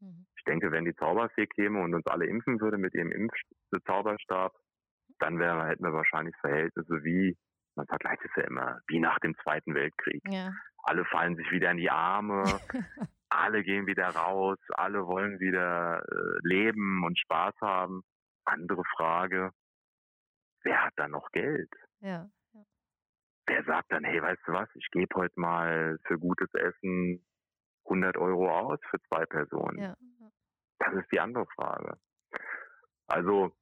Mhm. Ich denke, wenn die Zauberfee käme und uns alle impfen würde mit ihrem Impfzauberstab, dann wäre, hätten wir wahrscheinlich Verhältnisse wie man vergleicht es ja immer, wie nach dem Zweiten Weltkrieg. Ja. Alle fallen sich wieder in die Arme, alle gehen wieder raus, alle wollen wieder äh, leben und Spaß haben. Andere Frage, wer hat da noch Geld? Ja, ja. Wer sagt dann, hey, weißt du was, ich gebe heute mal für gutes Essen 100 Euro aus für zwei Personen? Ja, das ist die andere Frage. Also,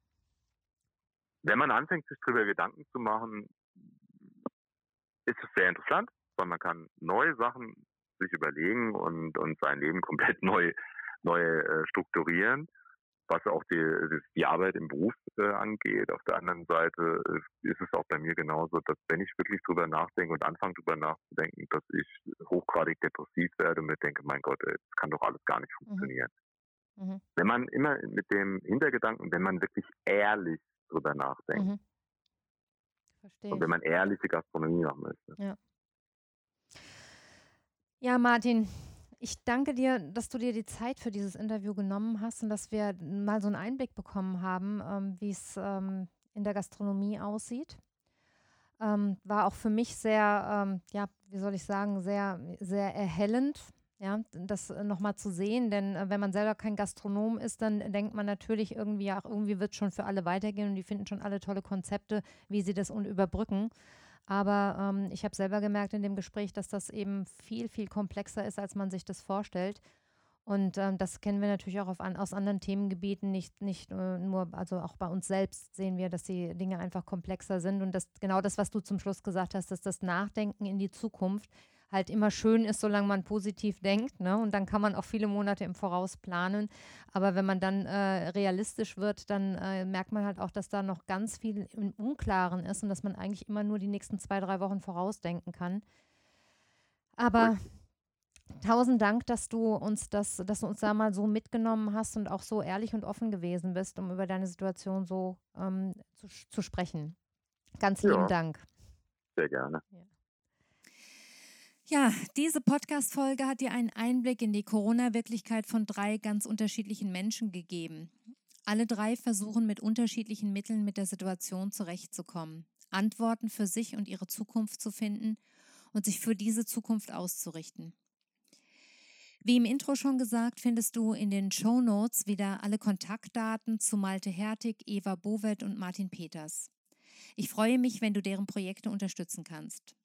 wenn man anfängt, sich darüber Gedanken zu machen, ist es sehr interessant, weil man kann neue Sachen sich überlegen und, und sein Leben komplett neu, neu äh, strukturieren, was auch die, die Arbeit im Beruf äh, angeht. Auf der anderen Seite ist es auch bei mir genauso, dass wenn ich wirklich drüber nachdenke und anfange drüber nachzudenken, dass ich hochgradig depressiv werde und mir denke, mein Gott, das kann doch alles gar nicht mhm. funktionieren. Mhm. Wenn man immer mit dem Hintergedanken, wenn man wirklich ehrlich drüber nachdenkt, mhm. Verstehe. Und wenn man ehrliche Gastronomie machen möchte. Ja. Ja, Martin, ich danke dir, dass du dir die Zeit für dieses Interview genommen hast und dass wir mal so einen Einblick bekommen haben, ähm, wie es ähm, in der Gastronomie aussieht. Ähm, war auch für mich sehr, ähm, ja, wie soll ich sagen, sehr, sehr erhellend, ja, das äh, nochmal zu sehen, denn äh, wenn man selber kein Gastronom ist, dann denkt man natürlich irgendwie, ja, irgendwie wird es schon für alle weitergehen und die finden schon alle tolle Konzepte, wie sie das überbrücken. Aber ähm, ich habe selber gemerkt in dem Gespräch, dass das eben viel, viel komplexer ist, als man sich das vorstellt. Und ähm, das kennen wir natürlich auch an, aus anderen Themengebieten, nicht, nicht äh, nur, also auch bei uns selbst sehen wir, dass die Dinge einfach komplexer sind. Und das genau das, was du zum Schluss gesagt hast, dass das Nachdenken in die Zukunft halt immer schön ist, solange man positiv denkt. Ne? Und dann kann man auch viele Monate im Voraus planen. Aber wenn man dann äh, realistisch wird, dann äh, merkt man halt auch, dass da noch ganz viel im Unklaren ist und dass man eigentlich immer nur die nächsten zwei, drei Wochen vorausdenken kann. Aber tausend Dank, dass du uns das, dass du uns da mal so mitgenommen hast und auch so ehrlich und offen gewesen bist, um über deine Situation so ähm, zu, zu, sprechen. Ganz lieben ja, Dank. Sehr gerne. Ja. Ja, diese Podcast-Folge hat dir einen Einblick in die Corona-Wirklichkeit von drei ganz unterschiedlichen Menschen gegeben. Alle drei versuchen mit unterschiedlichen Mitteln mit der Situation zurechtzukommen, Antworten für sich und ihre Zukunft zu finden und sich für diese Zukunft auszurichten. Wie im Intro schon gesagt, findest du in den Show Notes wieder alle Kontaktdaten zu Malte Hertig, Eva Bowet und Martin Peters. Ich freue mich, wenn du deren Projekte unterstützen kannst.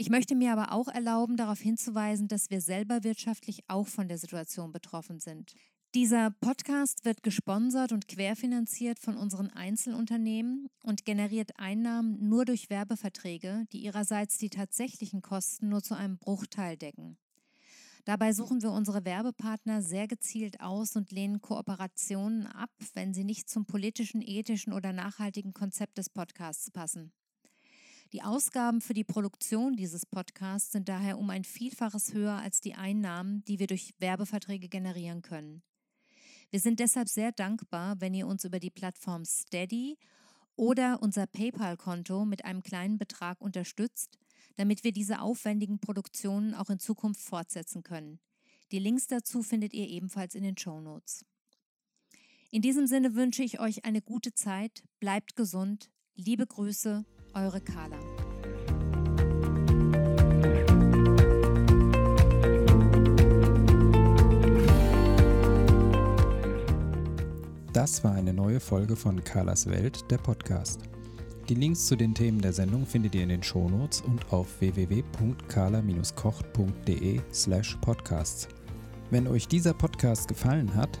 Ich möchte mir aber auch erlauben, darauf hinzuweisen, dass wir selber wirtschaftlich auch von der Situation betroffen sind. Dieser Podcast wird gesponsert und querfinanziert von unseren Einzelunternehmen und generiert Einnahmen nur durch Werbeverträge, die ihrerseits die tatsächlichen Kosten nur zu einem Bruchteil decken. Dabei suchen wir unsere Werbepartner sehr gezielt aus und lehnen Kooperationen ab, wenn sie nicht zum politischen, ethischen oder nachhaltigen Konzept des Podcasts passen. Die Ausgaben für die Produktion dieses Podcasts sind daher um ein Vielfaches höher als die Einnahmen, die wir durch Werbeverträge generieren können. Wir sind deshalb sehr dankbar, wenn ihr uns über die Plattform Steady oder unser PayPal-Konto mit einem kleinen Betrag unterstützt, damit wir diese aufwendigen Produktionen auch in Zukunft fortsetzen können. Die Links dazu findet ihr ebenfalls in den Show Notes. In diesem Sinne wünsche ich euch eine gute Zeit, bleibt gesund, liebe Grüße eure Carla. Das war eine neue Folge von Carlas Welt, der Podcast. Die Links zu den Themen der Sendung findet ihr in den Shownotes und auf www.carla-kocht.de slash podcasts. Wenn euch dieser Podcast gefallen hat,